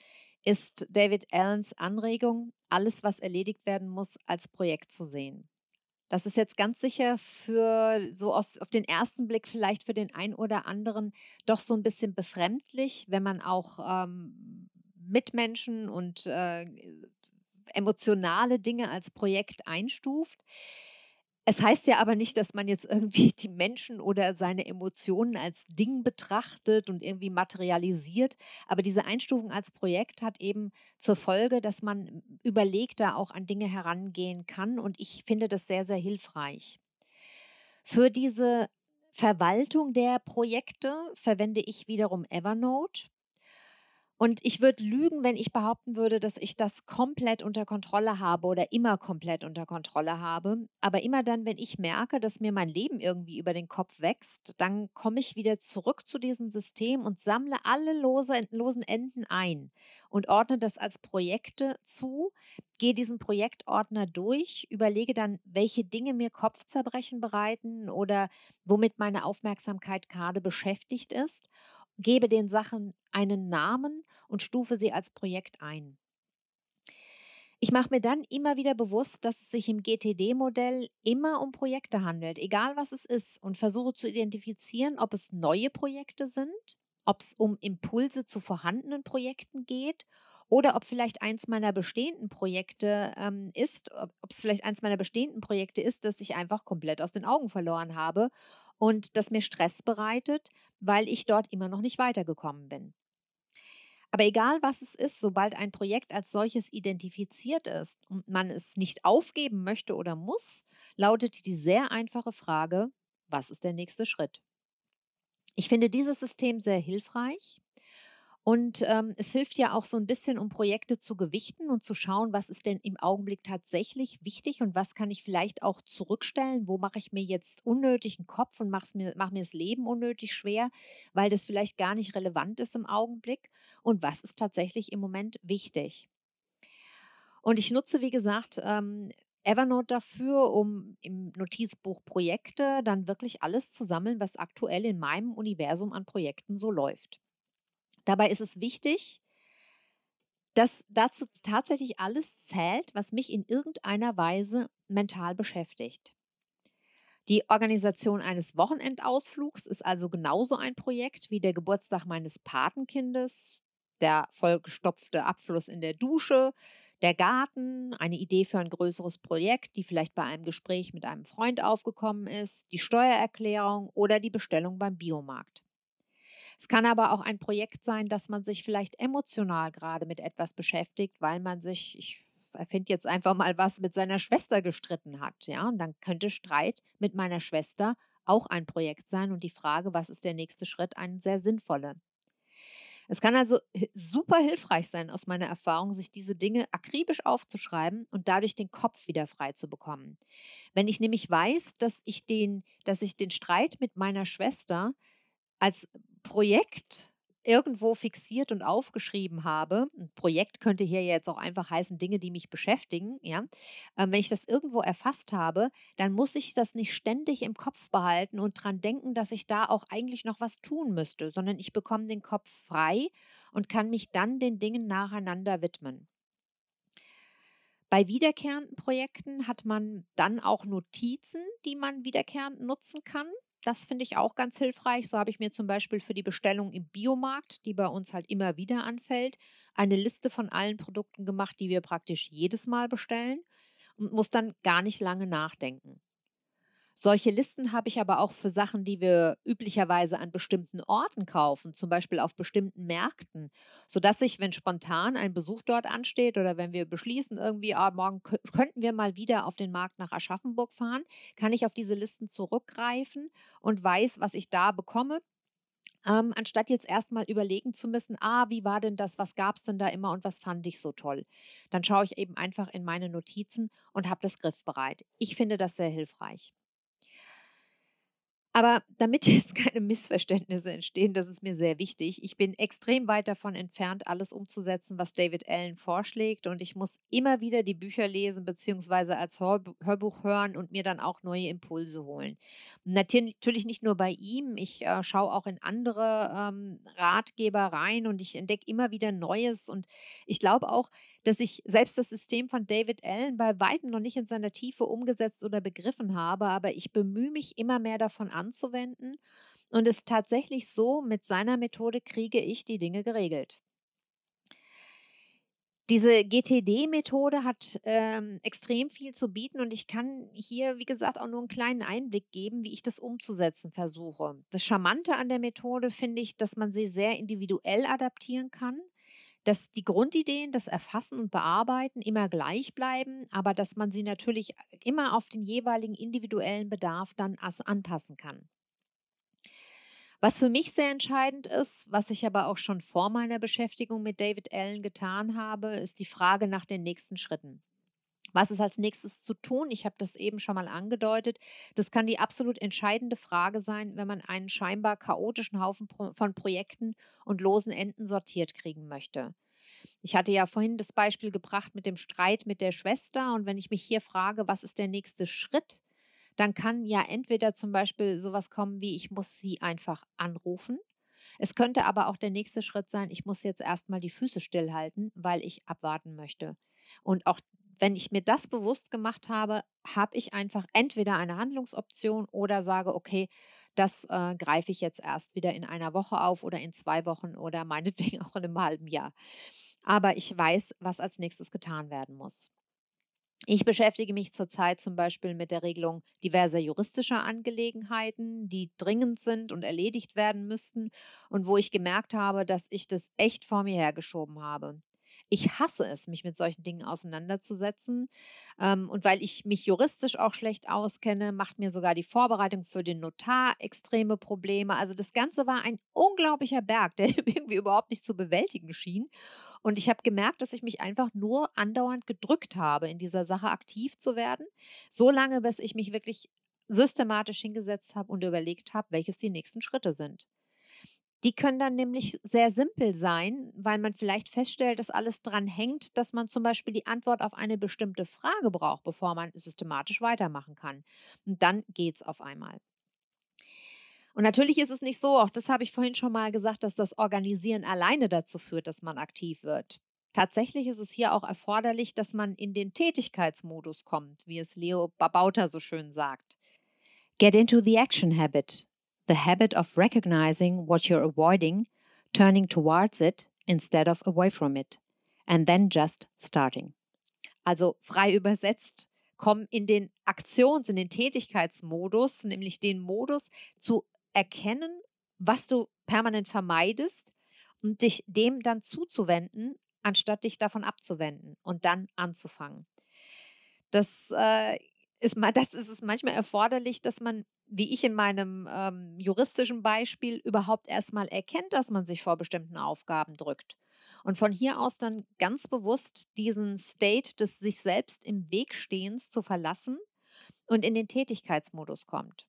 ist David Allens Anregung, alles, was erledigt werden muss, als Projekt zu sehen. Das ist jetzt ganz sicher für so aus, auf den ersten Blick vielleicht für den einen oder anderen doch so ein bisschen befremdlich, wenn man auch ähm, Mitmenschen und äh, emotionale Dinge als Projekt einstuft. Es heißt ja aber nicht, dass man jetzt irgendwie die Menschen oder seine Emotionen als Ding betrachtet und irgendwie materialisiert. Aber diese Einstufung als Projekt hat eben zur Folge, dass man überlegter auch an Dinge herangehen kann. Und ich finde das sehr, sehr hilfreich. Für diese Verwaltung der Projekte verwende ich wiederum Evernote. Und ich würde lügen, wenn ich behaupten würde, dass ich das komplett unter Kontrolle habe oder immer komplett unter Kontrolle habe. Aber immer dann, wenn ich merke, dass mir mein Leben irgendwie über den Kopf wächst, dann komme ich wieder zurück zu diesem System und sammle alle lose, losen Enden ein und ordne das als Projekte zu, gehe diesen Projektordner durch, überlege dann, welche Dinge mir Kopfzerbrechen bereiten oder womit meine Aufmerksamkeit gerade beschäftigt ist gebe den Sachen einen Namen und stufe sie als Projekt ein. Ich mache mir dann immer wieder bewusst, dass es sich im GTD-Modell immer um Projekte handelt, egal was es ist, und versuche zu identifizieren, ob es neue Projekte sind, ob es um Impulse zu vorhandenen Projekten geht oder ob vielleicht eins meiner bestehenden Projekte ähm, ist, ob es vielleicht eins meiner bestehenden Projekte ist, das ich einfach komplett aus den Augen verloren habe und das mir Stress bereitet, weil ich dort immer noch nicht weitergekommen bin. Aber egal was es ist, sobald ein Projekt als solches identifiziert ist und man es nicht aufgeben möchte oder muss, lautet die sehr einfache Frage, was ist der nächste Schritt? Ich finde dieses System sehr hilfreich, und ähm, es hilft ja auch so ein bisschen, um Projekte zu gewichten und zu schauen, was ist denn im Augenblick tatsächlich wichtig und was kann ich vielleicht auch zurückstellen, wo mache ich mir jetzt unnötigen Kopf und mache mir, mach mir das Leben unnötig schwer, weil das vielleicht gar nicht relevant ist im Augenblick und was ist tatsächlich im Moment wichtig. Und ich nutze, wie gesagt, ähm, Evernote dafür, um im Notizbuch Projekte dann wirklich alles zu sammeln, was aktuell in meinem Universum an Projekten so läuft. Dabei ist es wichtig, dass dazu tatsächlich alles zählt, was mich in irgendeiner Weise mental beschäftigt. Die Organisation eines Wochenendausflugs ist also genauso ein Projekt wie der Geburtstag meines Patenkindes, der vollgestopfte Abfluss in der Dusche, der Garten, eine Idee für ein größeres Projekt, die vielleicht bei einem Gespräch mit einem Freund aufgekommen ist, die Steuererklärung oder die Bestellung beim Biomarkt. Es kann aber auch ein Projekt sein, dass man sich vielleicht emotional gerade mit etwas beschäftigt, weil man sich, ich erfinde jetzt einfach mal was, mit seiner Schwester gestritten hat. Ja, und dann könnte Streit mit meiner Schwester auch ein Projekt sein und die Frage, was ist der nächste Schritt, ein sehr sinnvoller. Es kann also super hilfreich sein, aus meiner Erfahrung, sich diese Dinge akribisch aufzuschreiben und dadurch den Kopf wieder frei zu bekommen. Wenn ich nämlich weiß, dass ich den, dass ich den Streit mit meiner Schwester als Projekt irgendwo fixiert und aufgeschrieben habe, ein Projekt könnte hier jetzt auch einfach heißen Dinge, die mich beschäftigen, ja, ähm, wenn ich das irgendwo erfasst habe, dann muss ich das nicht ständig im Kopf behalten und dran denken, dass ich da auch eigentlich noch was tun müsste, sondern ich bekomme den Kopf frei und kann mich dann den Dingen nacheinander widmen. Bei wiederkehrenden Projekten hat man dann auch Notizen, die man wiederkehrend nutzen kann. Das finde ich auch ganz hilfreich. So habe ich mir zum Beispiel für die Bestellung im Biomarkt, die bei uns halt immer wieder anfällt, eine Liste von allen Produkten gemacht, die wir praktisch jedes Mal bestellen und muss dann gar nicht lange nachdenken. Solche Listen habe ich aber auch für Sachen, die wir üblicherweise an bestimmten Orten kaufen, zum Beispiel auf bestimmten Märkten, sodass ich, wenn spontan ein Besuch dort ansteht oder wenn wir beschließen, irgendwie, ah, morgen könnten wir mal wieder auf den Markt nach Aschaffenburg fahren, kann ich auf diese Listen zurückgreifen und weiß, was ich da bekomme ähm, anstatt jetzt erstmal überlegen zu müssen, ah, wie war denn das, was gab es denn da immer und was fand ich so toll. Dann schaue ich eben einfach in meine Notizen und habe das griffbereit. Ich finde das sehr hilfreich. Aber damit jetzt keine Missverständnisse entstehen, das ist mir sehr wichtig. Ich bin extrem weit davon entfernt, alles umzusetzen, was David Allen vorschlägt. Und ich muss immer wieder die Bücher lesen, beziehungsweise als Hörbuch hören und mir dann auch neue Impulse holen. Natürlich nicht nur bei ihm. Ich äh, schaue auch in andere ähm, Ratgeber rein und ich entdecke immer wieder Neues. Und ich glaube auch, dass ich selbst das System von David Allen bei weitem noch nicht in seiner Tiefe umgesetzt oder begriffen habe, aber ich bemühe mich immer mehr davon anzuwenden und es tatsächlich so, mit seiner Methode kriege ich die Dinge geregelt. Diese GTD-Methode hat ähm, extrem viel zu bieten und ich kann hier, wie gesagt, auch nur einen kleinen Einblick geben, wie ich das umzusetzen versuche. Das Charmante an der Methode finde ich, dass man sie sehr individuell adaptieren kann dass die Grundideen, das Erfassen und Bearbeiten immer gleich bleiben, aber dass man sie natürlich immer auf den jeweiligen individuellen Bedarf dann anpassen kann. Was für mich sehr entscheidend ist, was ich aber auch schon vor meiner Beschäftigung mit David Allen getan habe, ist die Frage nach den nächsten Schritten. Was ist als nächstes zu tun? Ich habe das eben schon mal angedeutet. Das kann die absolut entscheidende Frage sein, wenn man einen scheinbar chaotischen Haufen von Projekten und losen Enden sortiert kriegen möchte. Ich hatte ja vorhin das Beispiel gebracht mit dem Streit mit der Schwester. Und wenn ich mich hier frage, was ist der nächste Schritt, dann kann ja entweder zum Beispiel sowas kommen wie, ich muss sie einfach anrufen. Es könnte aber auch der nächste Schritt sein, ich muss jetzt erstmal die Füße stillhalten, weil ich abwarten möchte. Und auch wenn ich mir das bewusst gemacht habe, habe ich einfach entweder eine Handlungsoption oder sage, okay, das äh, greife ich jetzt erst wieder in einer Woche auf oder in zwei Wochen oder meinetwegen auch in einem halben Jahr. Aber ich weiß, was als nächstes getan werden muss. Ich beschäftige mich zurzeit zum Beispiel mit der Regelung diverser juristischer Angelegenheiten, die dringend sind und erledigt werden müssten und wo ich gemerkt habe, dass ich das echt vor mir hergeschoben habe. Ich hasse es, mich mit solchen Dingen auseinanderzusetzen. Ähm, und weil ich mich juristisch auch schlecht auskenne, macht mir sogar die Vorbereitung für den Notar extreme Probleme. Also das Ganze war ein unglaublicher Berg, der irgendwie überhaupt nicht zu bewältigen schien. Und ich habe gemerkt, dass ich mich einfach nur andauernd gedrückt habe, in dieser Sache aktiv zu werden, so lange, bis ich mich wirklich systematisch hingesetzt habe und überlegt habe, welches die nächsten Schritte sind. Die können dann nämlich sehr simpel sein, weil man vielleicht feststellt, dass alles dran hängt, dass man zum Beispiel die Antwort auf eine bestimmte Frage braucht, bevor man systematisch weitermachen kann. Und dann geht es auf einmal. Und natürlich ist es nicht so, auch das habe ich vorhin schon mal gesagt, dass das Organisieren alleine dazu führt, dass man aktiv wird. Tatsächlich ist es hier auch erforderlich, dass man in den Tätigkeitsmodus kommt, wie es Leo Babauta so schön sagt. Get into the action habit the habit of recognizing what you're avoiding, turning towards it instead of away from it, and then just starting. Also frei übersetzt, komm in den Aktions-, in den Tätigkeitsmodus, nämlich den Modus zu erkennen, was du permanent vermeidest und dich dem dann zuzuwenden, anstatt dich davon abzuwenden und dann anzufangen. Das, äh, ist, das ist es manchmal erforderlich, dass man, wie ich in meinem ähm, juristischen Beispiel, überhaupt erstmal erkennt, dass man sich vor bestimmten Aufgaben drückt. Und von hier aus dann ganz bewusst diesen State des sich selbst im Weg stehens zu verlassen und in den Tätigkeitsmodus kommt.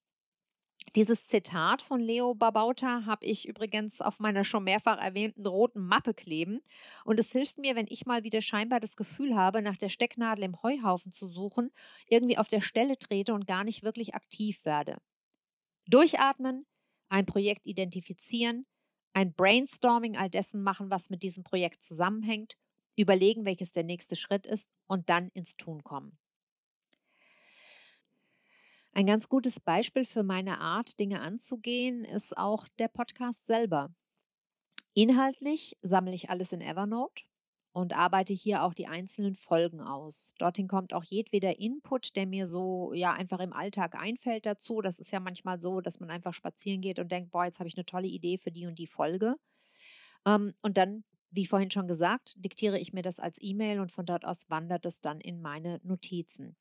Dieses Zitat von Leo Babauta habe ich übrigens auf meiner schon mehrfach erwähnten roten Mappe kleben. Und es hilft mir, wenn ich mal wieder scheinbar das Gefühl habe, nach der Stecknadel im Heuhaufen zu suchen, irgendwie auf der Stelle trete und gar nicht wirklich aktiv werde. Durchatmen, ein Projekt identifizieren, ein Brainstorming all dessen machen, was mit diesem Projekt zusammenhängt, überlegen, welches der nächste Schritt ist und dann ins Tun kommen. Ein ganz gutes Beispiel für meine Art, Dinge anzugehen, ist auch der Podcast selber. Inhaltlich sammle ich alles in Evernote und arbeite hier auch die einzelnen Folgen aus. Dorthin kommt auch jedweder Input, der mir so ja einfach im Alltag einfällt dazu. Das ist ja manchmal so, dass man einfach spazieren geht und denkt, boah, jetzt habe ich eine tolle Idee für die und die Folge. Ähm, und dann, wie vorhin schon gesagt, diktiere ich mir das als E-Mail und von dort aus wandert es dann in meine Notizen.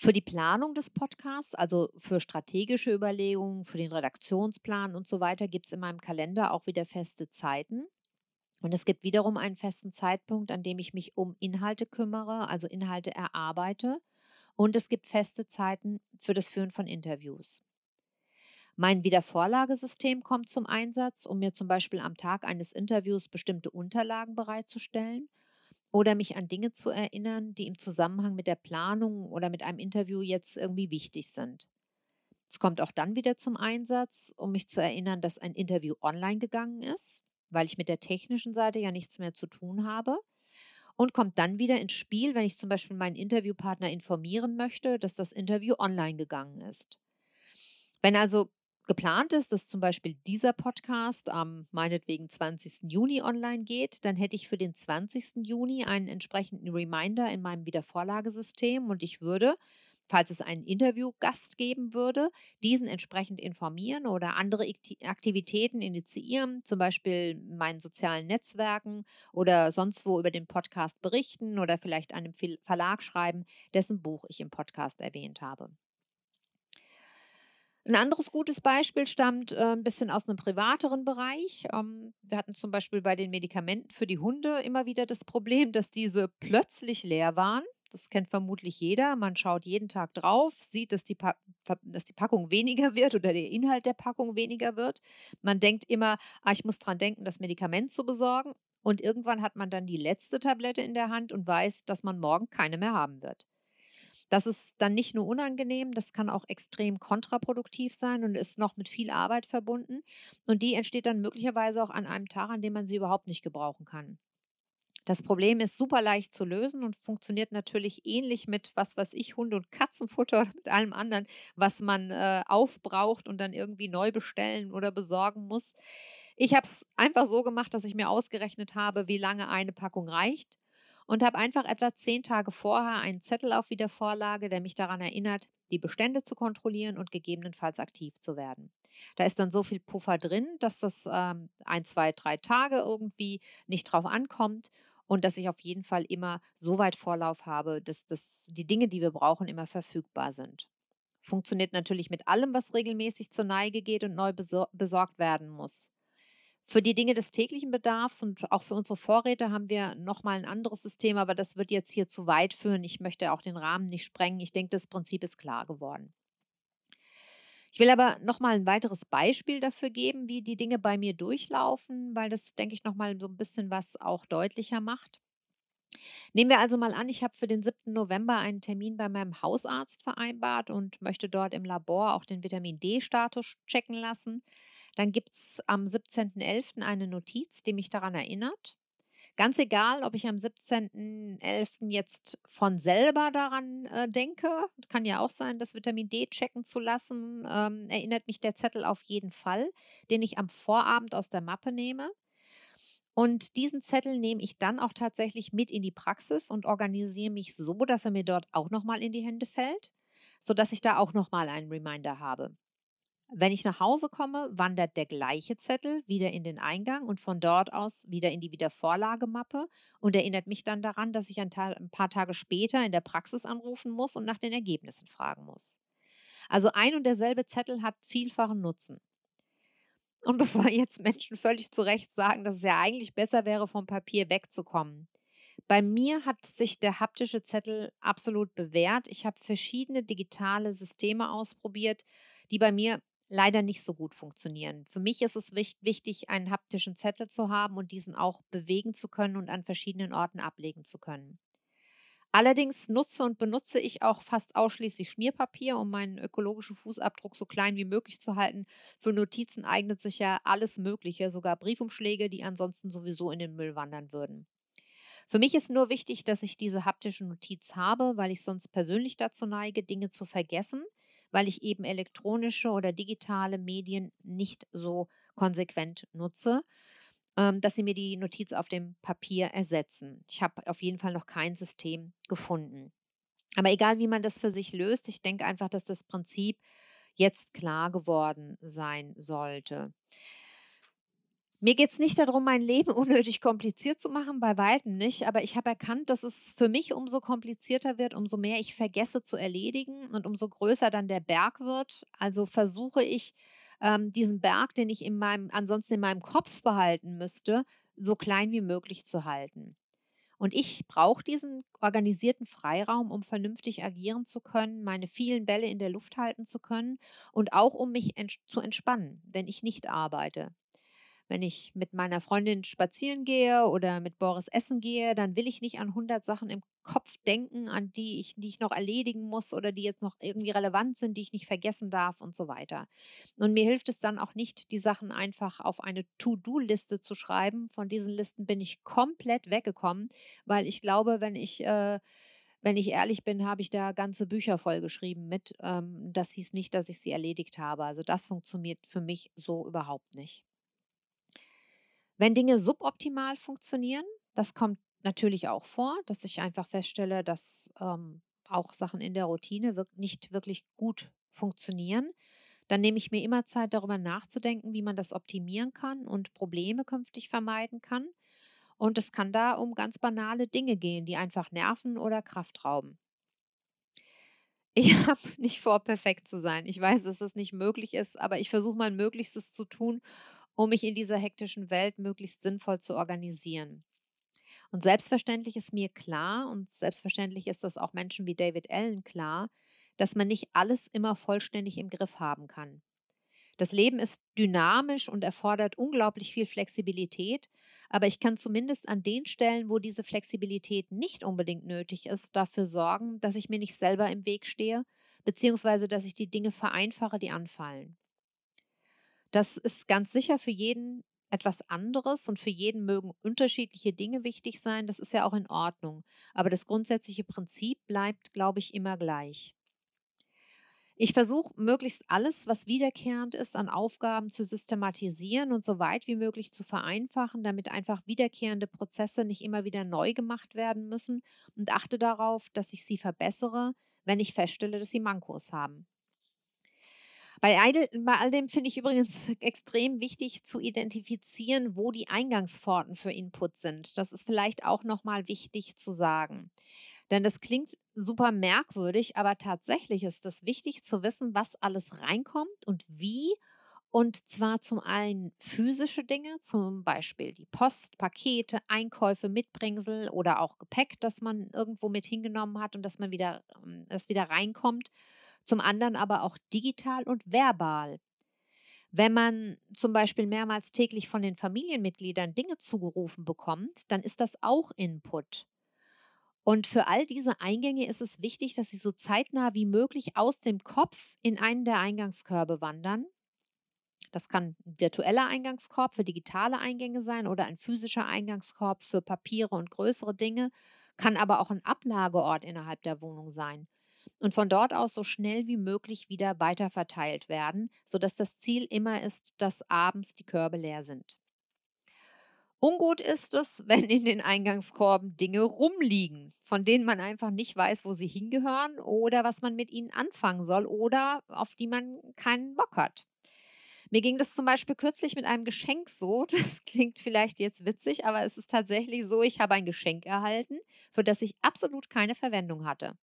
Für die Planung des Podcasts, also für strategische Überlegungen, für den Redaktionsplan und so weiter, gibt es in meinem Kalender auch wieder feste Zeiten. Und es gibt wiederum einen festen Zeitpunkt, an dem ich mich um Inhalte kümmere, also Inhalte erarbeite. Und es gibt feste Zeiten für das Führen von Interviews. Mein Wiedervorlagesystem kommt zum Einsatz, um mir zum Beispiel am Tag eines Interviews bestimmte Unterlagen bereitzustellen oder mich an Dinge zu erinnern, die im Zusammenhang mit der Planung oder mit einem Interview jetzt irgendwie wichtig sind. Es kommt auch dann wieder zum Einsatz, um mich zu erinnern, dass ein Interview online gegangen ist, weil ich mit der technischen Seite ja nichts mehr zu tun habe. Und kommt dann wieder ins Spiel, wenn ich zum Beispiel meinen Interviewpartner informieren möchte, dass das Interview online gegangen ist. Wenn also geplant ist, dass zum Beispiel dieser Podcast am meinetwegen 20. Juni online geht, dann hätte ich für den 20. Juni einen entsprechenden Reminder in meinem Wiedervorlagesystem und ich würde, falls es einen Interviewgast geben würde, diesen entsprechend informieren oder andere Aktivitäten initiieren, zum Beispiel in meinen sozialen Netzwerken oder sonst wo über den Podcast berichten oder vielleicht einem Verlag schreiben, dessen Buch ich im Podcast erwähnt habe. Ein anderes gutes Beispiel stammt äh, ein bisschen aus einem privateren Bereich. Ähm, wir hatten zum Beispiel bei den Medikamenten für die Hunde immer wieder das Problem, dass diese plötzlich leer waren. Das kennt vermutlich jeder. Man schaut jeden Tag drauf, sieht, dass die, dass die Packung weniger wird oder der Inhalt der Packung weniger wird. Man denkt immer, ah, ich muss dran denken, das Medikament zu besorgen. Und irgendwann hat man dann die letzte Tablette in der Hand und weiß, dass man morgen keine mehr haben wird. Das ist dann nicht nur unangenehm, das kann auch extrem kontraproduktiv sein und ist noch mit viel Arbeit verbunden. Und die entsteht dann möglicherweise auch an einem Tag, an dem man sie überhaupt nicht gebrauchen kann. Das Problem ist super leicht zu lösen und funktioniert natürlich ähnlich mit was weiß ich, Hunde- und Katzenfutter oder mit allem anderen, was man äh, aufbraucht und dann irgendwie neu bestellen oder besorgen muss. Ich habe es einfach so gemacht, dass ich mir ausgerechnet habe, wie lange eine Packung reicht und habe einfach etwa zehn Tage vorher einen Zettel auf Wiedervorlage, der mich daran erinnert, die Bestände zu kontrollieren und gegebenenfalls aktiv zu werden. Da ist dann so viel Puffer drin, dass das ähm, ein, zwei, drei Tage irgendwie nicht drauf ankommt und dass ich auf jeden Fall immer so weit Vorlauf habe, dass, dass die Dinge, die wir brauchen, immer verfügbar sind. Funktioniert natürlich mit allem, was regelmäßig zur Neige geht und neu besor besorgt werden muss. Für die Dinge des täglichen Bedarfs und auch für unsere Vorräte haben wir nochmal ein anderes System, aber das wird jetzt hier zu weit führen. Ich möchte auch den Rahmen nicht sprengen. Ich denke, das Prinzip ist klar geworden. Ich will aber nochmal ein weiteres Beispiel dafür geben, wie die Dinge bei mir durchlaufen, weil das, denke ich, nochmal so ein bisschen was auch deutlicher macht. Nehmen wir also mal an, ich habe für den 7. November einen Termin bei meinem Hausarzt vereinbart und möchte dort im Labor auch den Vitamin D-Status checken lassen. Dann gibt es am 17.11. eine Notiz, die mich daran erinnert. Ganz egal, ob ich am 17.11. jetzt von selber daran äh, denke, kann ja auch sein, das Vitamin D checken zu lassen, ähm, erinnert mich der Zettel auf jeden Fall, den ich am Vorabend aus der Mappe nehme. Und diesen Zettel nehme ich dann auch tatsächlich mit in die Praxis und organisiere mich so, dass er mir dort auch nochmal in die Hände fällt, sodass ich da auch nochmal einen Reminder habe. Wenn ich nach Hause komme, wandert der gleiche Zettel wieder in den Eingang und von dort aus wieder in die Wiedervorlagemappe und erinnert mich dann daran, dass ich ein, ein, paar Tage später in der Praxis anrufen muss und nach den Ergebnissen fragen muss. Also ein und derselbe Zettel hat vielfachen Nutzen. Und bevor jetzt Menschen völlig zu Recht sagen, dass es ja eigentlich besser wäre, vom Papier wegzukommen. Bei mir hat sich der haptische Zettel absolut bewährt. Ich habe verschiedene digitale Systeme ausprobiert, die bei mir leider nicht so gut funktionieren. Für mich ist es wichtig, einen haptischen Zettel zu haben und diesen auch bewegen zu können und an verschiedenen Orten ablegen zu können. Allerdings nutze und benutze ich auch fast ausschließlich Schmierpapier, um meinen ökologischen Fußabdruck so klein wie möglich zu halten. Für Notizen eignet sich ja alles Mögliche, sogar Briefumschläge, die ansonsten sowieso in den Müll wandern würden. Für mich ist nur wichtig, dass ich diese haptische Notiz habe, weil ich sonst persönlich dazu neige, Dinge zu vergessen weil ich eben elektronische oder digitale Medien nicht so konsequent nutze, ähm, dass sie mir die Notiz auf dem Papier ersetzen. Ich habe auf jeden Fall noch kein System gefunden. Aber egal, wie man das für sich löst, ich denke einfach, dass das Prinzip jetzt klar geworden sein sollte. Mir geht es nicht darum, mein Leben unnötig kompliziert zu machen, bei weitem nicht, aber ich habe erkannt, dass es für mich umso komplizierter wird, umso mehr ich vergesse zu erledigen und umso größer dann der Berg wird. Also versuche ich, ähm, diesen Berg, den ich in meinem, ansonsten in meinem Kopf behalten müsste, so klein wie möglich zu halten. Und ich brauche diesen organisierten Freiraum, um vernünftig agieren zu können, meine vielen Bälle in der Luft halten zu können und auch um mich ents zu entspannen, wenn ich nicht arbeite wenn ich mit meiner Freundin spazieren gehe oder mit Boris essen gehe, dann will ich nicht an 100 Sachen im Kopf denken, an die ich, die ich noch erledigen muss oder die jetzt noch irgendwie relevant sind, die ich nicht vergessen darf und so weiter. Und mir hilft es dann auch nicht, die Sachen einfach auf eine To-Do-Liste zu schreiben. Von diesen Listen bin ich komplett weggekommen, weil ich glaube, wenn ich äh, wenn ich ehrlich bin, habe ich da ganze Bücher vollgeschrieben mit. Ähm, das hieß nicht, dass ich sie erledigt habe. Also das funktioniert für mich so überhaupt nicht. Wenn Dinge suboptimal funktionieren, das kommt natürlich auch vor, dass ich einfach feststelle, dass ähm, auch Sachen in der Routine nicht wirklich gut funktionieren, dann nehme ich mir immer Zeit, darüber nachzudenken, wie man das optimieren kann und Probleme künftig vermeiden kann. Und es kann da um ganz banale Dinge gehen, die einfach nerven oder Kraft rauben. Ich habe nicht vor, perfekt zu sein. Ich weiß, dass das nicht möglich ist, aber ich versuche mein Möglichstes zu tun, um mich in dieser hektischen Welt möglichst sinnvoll zu organisieren. Und selbstverständlich ist mir klar, und selbstverständlich ist das auch Menschen wie David Allen klar, dass man nicht alles immer vollständig im Griff haben kann. Das Leben ist dynamisch und erfordert unglaublich viel Flexibilität, aber ich kann zumindest an den Stellen, wo diese Flexibilität nicht unbedingt nötig ist, dafür sorgen, dass ich mir nicht selber im Weg stehe, beziehungsweise dass ich die Dinge vereinfache, die anfallen. Das ist ganz sicher für jeden etwas anderes und für jeden mögen unterschiedliche Dinge wichtig sein. Das ist ja auch in Ordnung. Aber das grundsätzliche Prinzip bleibt, glaube ich, immer gleich. Ich versuche möglichst alles, was wiederkehrend ist, an Aufgaben zu systematisieren und so weit wie möglich zu vereinfachen, damit einfach wiederkehrende Prozesse nicht immer wieder neu gemacht werden müssen und achte darauf, dass ich sie verbessere, wenn ich feststelle, dass sie Mankos haben. Bei, all dem finde ich übrigens extrem wichtig zu identifizieren, wo die Eingangspforten für Input sind. Das ist vielleicht auch nochmal wichtig zu sagen. Denn das klingt super merkwürdig, aber tatsächlich ist es wichtig zu wissen, was alles reinkommt und wie. Und zwar zum einen physische Dinge, zum Beispiel die Post, Pakete, Einkäufe, Mitbringsel oder auch Gepäck, das man irgendwo mit hingenommen hat und dass man wieder, ähm, das wieder reinkommt zum anderen aber auch digital und verbal. Wenn man zum Beispiel mehrmals täglich von den Familienmitgliedern Dinge zugerufen bekommt, dann ist das auch Input. Und für all diese Eingänge ist es wichtig, dass sie so zeitnah wie möglich aus dem Kopf in einen der Eingangskörbe wandern. Das kann ein virtueller Eingangskorb für digitale Eingänge sein oder ein physischer Eingangskorb für Papiere und größere Dinge, kann aber auch ein Ablageort innerhalb der Wohnung sein und von dort aus so schnell wie möglich wieder weiterverteilt werden, sodass das Ziel immer ist, dass abends die Körbe leer sind. Ungut ist es, wenn in den Eingangskorben Dinge rumliegen, von denen man einfach nicht weiß, wo sie hingehören oder was man mit ihnen anfangen soll oder auf die man keinen Bock hat. Mir ging das zum Beispiel kürzlich mit einem Geschenk so. Das klingt vielleicht jetzt witzig, aber es ist tatsächlich so, ich habe ein Geschenk erhalten, für das ich absolut keine Verwendung hatte.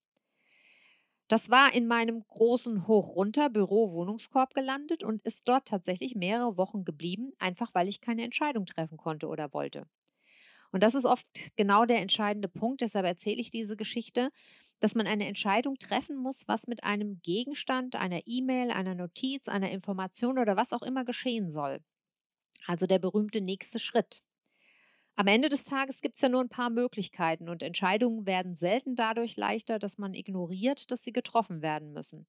Das war in meinem großen Hoch-Runter Büro-Wohnungskorb gelandet und ist dort tatsächlich mehrere Wochen geblieben, einfach weil ich keine Entscheidung treffen konnte oder wollte. Und das ist oft genau der entscheidende Punkt, deshalb erzähle ich diese Geschichte, dass man eine Entscheidung treffen muss, was mit einem Gegenstand, einer E-Mail, einer Notiz, einer Information oder was auch immer geschehen soll. Also der berühmte nächste Schritt. Am Ende des Tages gibt es ja nur ein paar Möglichkeiten und Entscheidungen werden selten dadurch leichter, dass man ignoriert, dass sie getroffen werden müssen.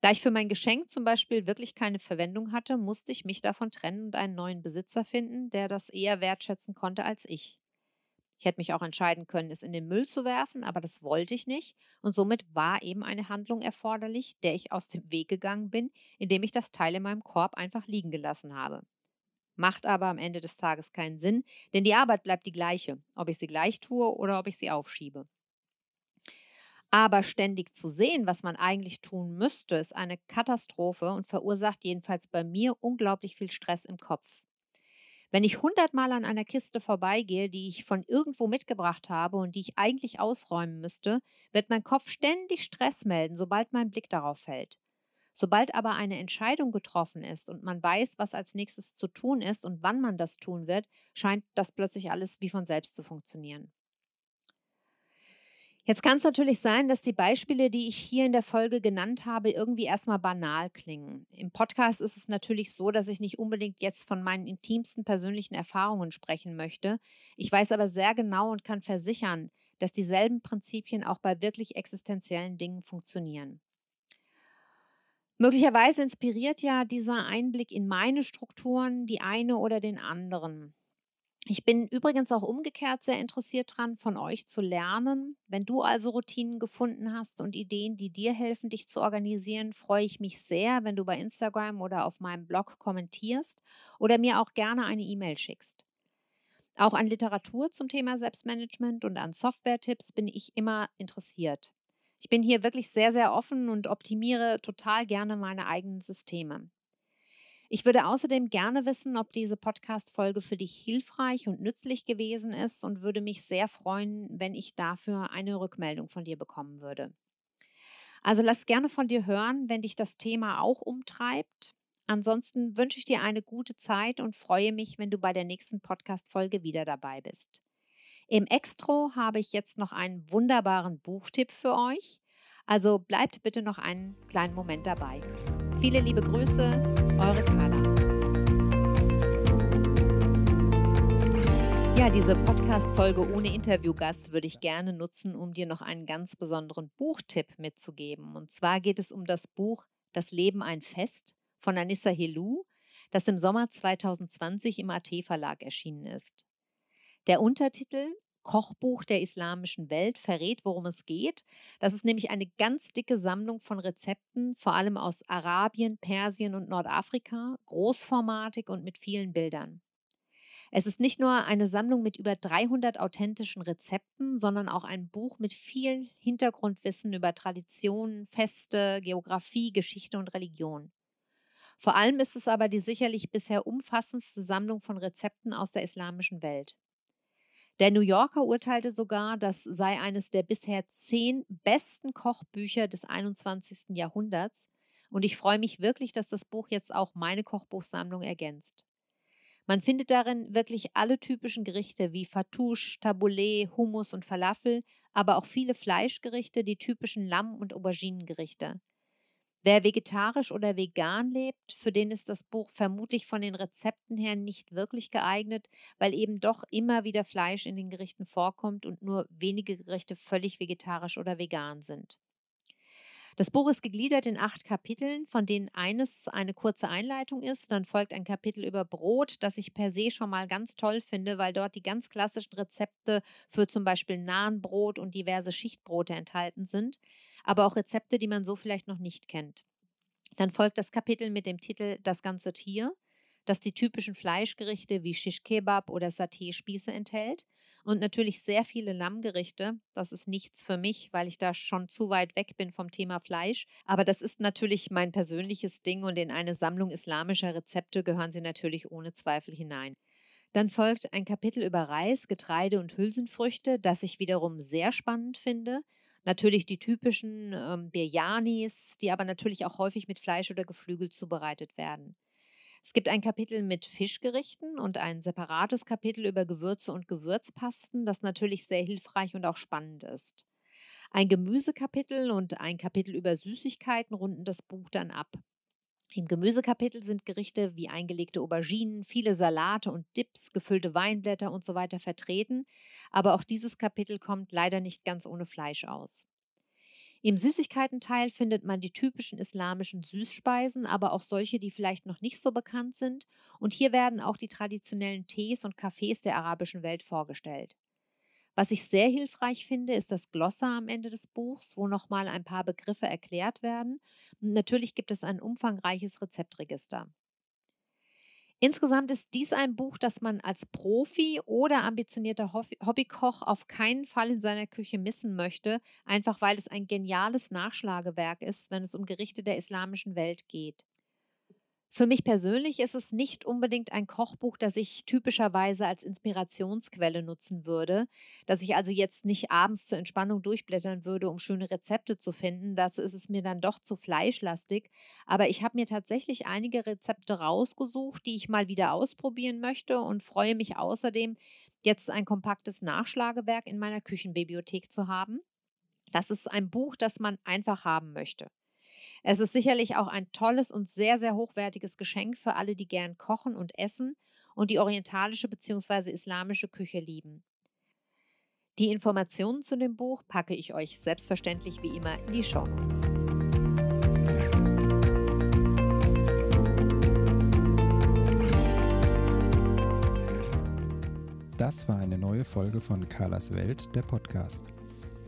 Da ich für mein Geschenk zum Beispiel wirklich keine Verwendung hatte, musste ich mich davon trennen und einen neuen Besitzer finden, der das eher wertschätzen konnte als ich. Ich hätte mich auch entscheiden können, es in den Müll zu werfen, aber das wollte ich nicht und somit war eben eine Handlung erforderlich, der ich aus dem Weg gegangen bin, indem ich das Teil in meinem Korb einfach liegen gelassen habe. Macht aber am Ende des Tages keinen Sinn, denn die Arbeit bleibt die gleiche, ob ich sie gleich tue oder ob ich sie aufschiebe. Aber ständig zu sehen, was man eigentlich tun müsste, ist eine Katastrophe und verursacht jedenfalls bei mir unglaublich viel Stress im Kopf. Wenn ich hundertmal an einer Kiste vorbeigehe, die ich von irgendwo mitgebracht habe und die ich eigentlich ausräumen müsste, wird mein Kopf ständig Stress melden, sobald mein Blick darauf fällt. Sobald aber eine Entscheidung getroffen ist und man weiß, was als nächstes zu tun ist und wann man das tun wird, scheint das plötzlich alles wie von selbst zu funktionieren. Jetzt kann es natürlich sein, dass die Beispiele, die ich hier in der Folge genannt habe, irgendwie erstmal banal klingen. Im Podcast ist es natürlich so, dass ich nicht unbedingt jetzt von meinen intimsten persönlichen Erfahrungen sprechen möchte. Ich weiß aber sehr genau und kann versichern, dass dieselben Prinzipien auch bei wirklich existenziellen Dingen funktionieren. Möglicherweise inspiriert ja dieser Einblick in meine Strukturen die eine oder den anderen. Ich bin übrigens auch umgekehrt sehr interessiert daran, von euch zu lernen. Wenn du also Routinen gefunden hast und Ideen, die dir helfen, dich zu organisieren, freue ich mich sehr, wenn du bei Instagram oder auf meinem Blog kommentierst oder mir auch gerne eine E-Mail schickst. Auch an Literatur zum Thema Selbstmanagement und an Software-Tipps bin ich immer interessiert. Ich bin hier wirklich sehr, sehr offen und optimiere total gerne meine eigenen Systeme. Ich würde außerdem gerne wissen, ob diese Podcast-Folge für dich hilfreich und nützlich gewesen ist und würde mich sehr freuen, wenn ich dafür eine Rückmeldung von dir bekommen würde. Also lass gerne von dir hören, wenn dich das Thema auch umtreibt. Ansonsten wünsche ich dir eine gute Zeit und freue mich, wenn du bei der nächsten Podcast-Folge wieder dabei bist. Im Extro habe ich jetzt noch einen wunderbaren Buchtipp für euch. Also bleibt bitte noch einen kleinen Moment dabei. Viele liebe Grüße, eure Carla. Ja, diese Podcast-Folge ohne Interviewgast würde ich gerne nutzen, um dir noch einen ganz besonderen Buchtipp mitzugeben. Und zwar geht es um das Buch Das Leben ein Fest von Anissa Helou, das im Sommer 2020 im AT Verlag erschienen ist. Der Untertitel Kochbuch der islamischen Welt verrät, worum es geht. Das ist nämlich eine ganz dicke Sammlung von Rezepten, vor allem aus Arabien, Persien und Nordafrika, großformatig und mit vielen Bildern. Es ist nicht nur eine Sammlung mit über 300 authentischen Rezepten, sondern auch ein Buch mit viel Hintergrundwissen über Traditionen, Feste, Geografie, Geschichte und Religion. Vor allem ist es aber die sicherlich bisher umfassendste Sammlung von Rezepten aus der islamischen Welt. Der New Yorker urteilte sogar, das sei eines der bisher zehn besten Kochbücher des 21. Jahrhunderts. Und ich freue mich wirklich, dass das Buch jetzt auch meine Kochbuchsammlung ergänzt. Man findet darin wirklich alle typischen Gerichte wie Fatouche, Tabouleh, Hummus und Falafel, aber auch viele Fleischgerichte, die typischen Lamm- und Auberginengerichte. Wer vegetarisch oder vegan lebt, für den ist das Buch vermutlich von den Rezepten her nicht wirklich geeignet, weil eben doch immer wieder Fleisch in den Gerichten vorkommt und nur wenige Gerichte völlig vegetarisch oder vegan sind. Das Buch ist gegliedert in acht Kapiteln, von denen eines eine kurze Einleitung ist. Dann folgt ein Kapitel über Brot, das ich per se schon mal ganz toll finde, weil dort die ganz klassischen Rezepte für zum Beispiel Nahenbrot und diverse Schichtbrote enthalten sind aber auch Rezepte, die man so vielleicht noch nicht kennt. Dann folgt das Kapitel mit dem Titel Das ganze Tier, das die typischen Fleischgerichte wie Shish Kebab oder Saté-Spieße enthält. und natürlich sehr viele Lammgerichte. Das ist nichts für mich, weil ich da schon zu weit weg bin vom Thema Fleisch. Aber das ist natürlich mein persönliches Ding und in eine Sammlung islamischer Rezepte gehören sie natürlich ohne Zweifel hinein. Dann folgt ein Kapitel über Reis, Getreide und Hülsenfrüchte, das ich wiederum sehr spannend finde. Natürlich die typischen ähm, Biryanis, die aber natürlich auch häufig mit Fleisch oder Geflügel zubereitet werden. Es gibt ein Kapitel mit Fischgerichten und ein separates Kapitel über Gewürze und Gewürzpasten, das natürlich sehr hilfreich und auch spannend ist. Ein Gemüsekapitel und ein Kapitel über Süßigkeiten runden das Buch dann ab. Im Gemüsekapitel sind Gerichte wie eingelegte Auberginen, viele Salate und Dips, gefüllte Weinblätter und so weiter vertreten, aber auch dieses Kapitel kommt leider nicht ganz ohne Fleisch aus. Im Süßigkeitenteil findet man die typischen islamischen Süßspeisen, aber auch solche, die vielleicht noch nicht so bekannt sind, und hier werden auch die traditionellen Tees und Kaffees der arabischen Welt vorgestellt. Was ich sehr hilfreich finde, ist das Glossa am Ende des Buchs, wo nochmal ein paar Begriffe erklärt werden. Und natürlich gibt es ein umfangreiches Rezeptregister. Insgesamt ist dies ein Buch, das man als Profi oder ambitionierter Hobbykoch auf keinen Fall in seiner Küche missen möchte, einfach weil es ein geniales Nachschlagewerk ist, wenn es um Gerichte der islamischen Welt geht. Für mich persönlich ist es nicht unbedingt ein Kochbuch, das ich typischerweise als Inspirationsquelle nutzen würde, dass ich also jetzt nicht abends zur Entspannung durchblättern würde, um schöne Rezepte zu finden. Das ist es mir dann doch zu fleischlastig. Aber ich habe mir tatsächlich einige Rezepte rausgesucht, die ich mal wieder ausprobieren möchte und freue mich außerdem, jetzt ein kompaktes Nachschlagewerk in meiner Küchenbibliothek zu haben. Das ist ein Buch, das man einfach haben möchte. Es ist sicherlich auch ein tolles und sehr, sehr hochwertiges Geschenk für alle, die gern kochen und essen und die orientalische bzw. islamische Küche lieben. Die Informationen zu dem Buch packe ich euch selbstverständlich wie immer in die Show Notes. Das war eine neue Folge von Carlas Welt, der Podcast.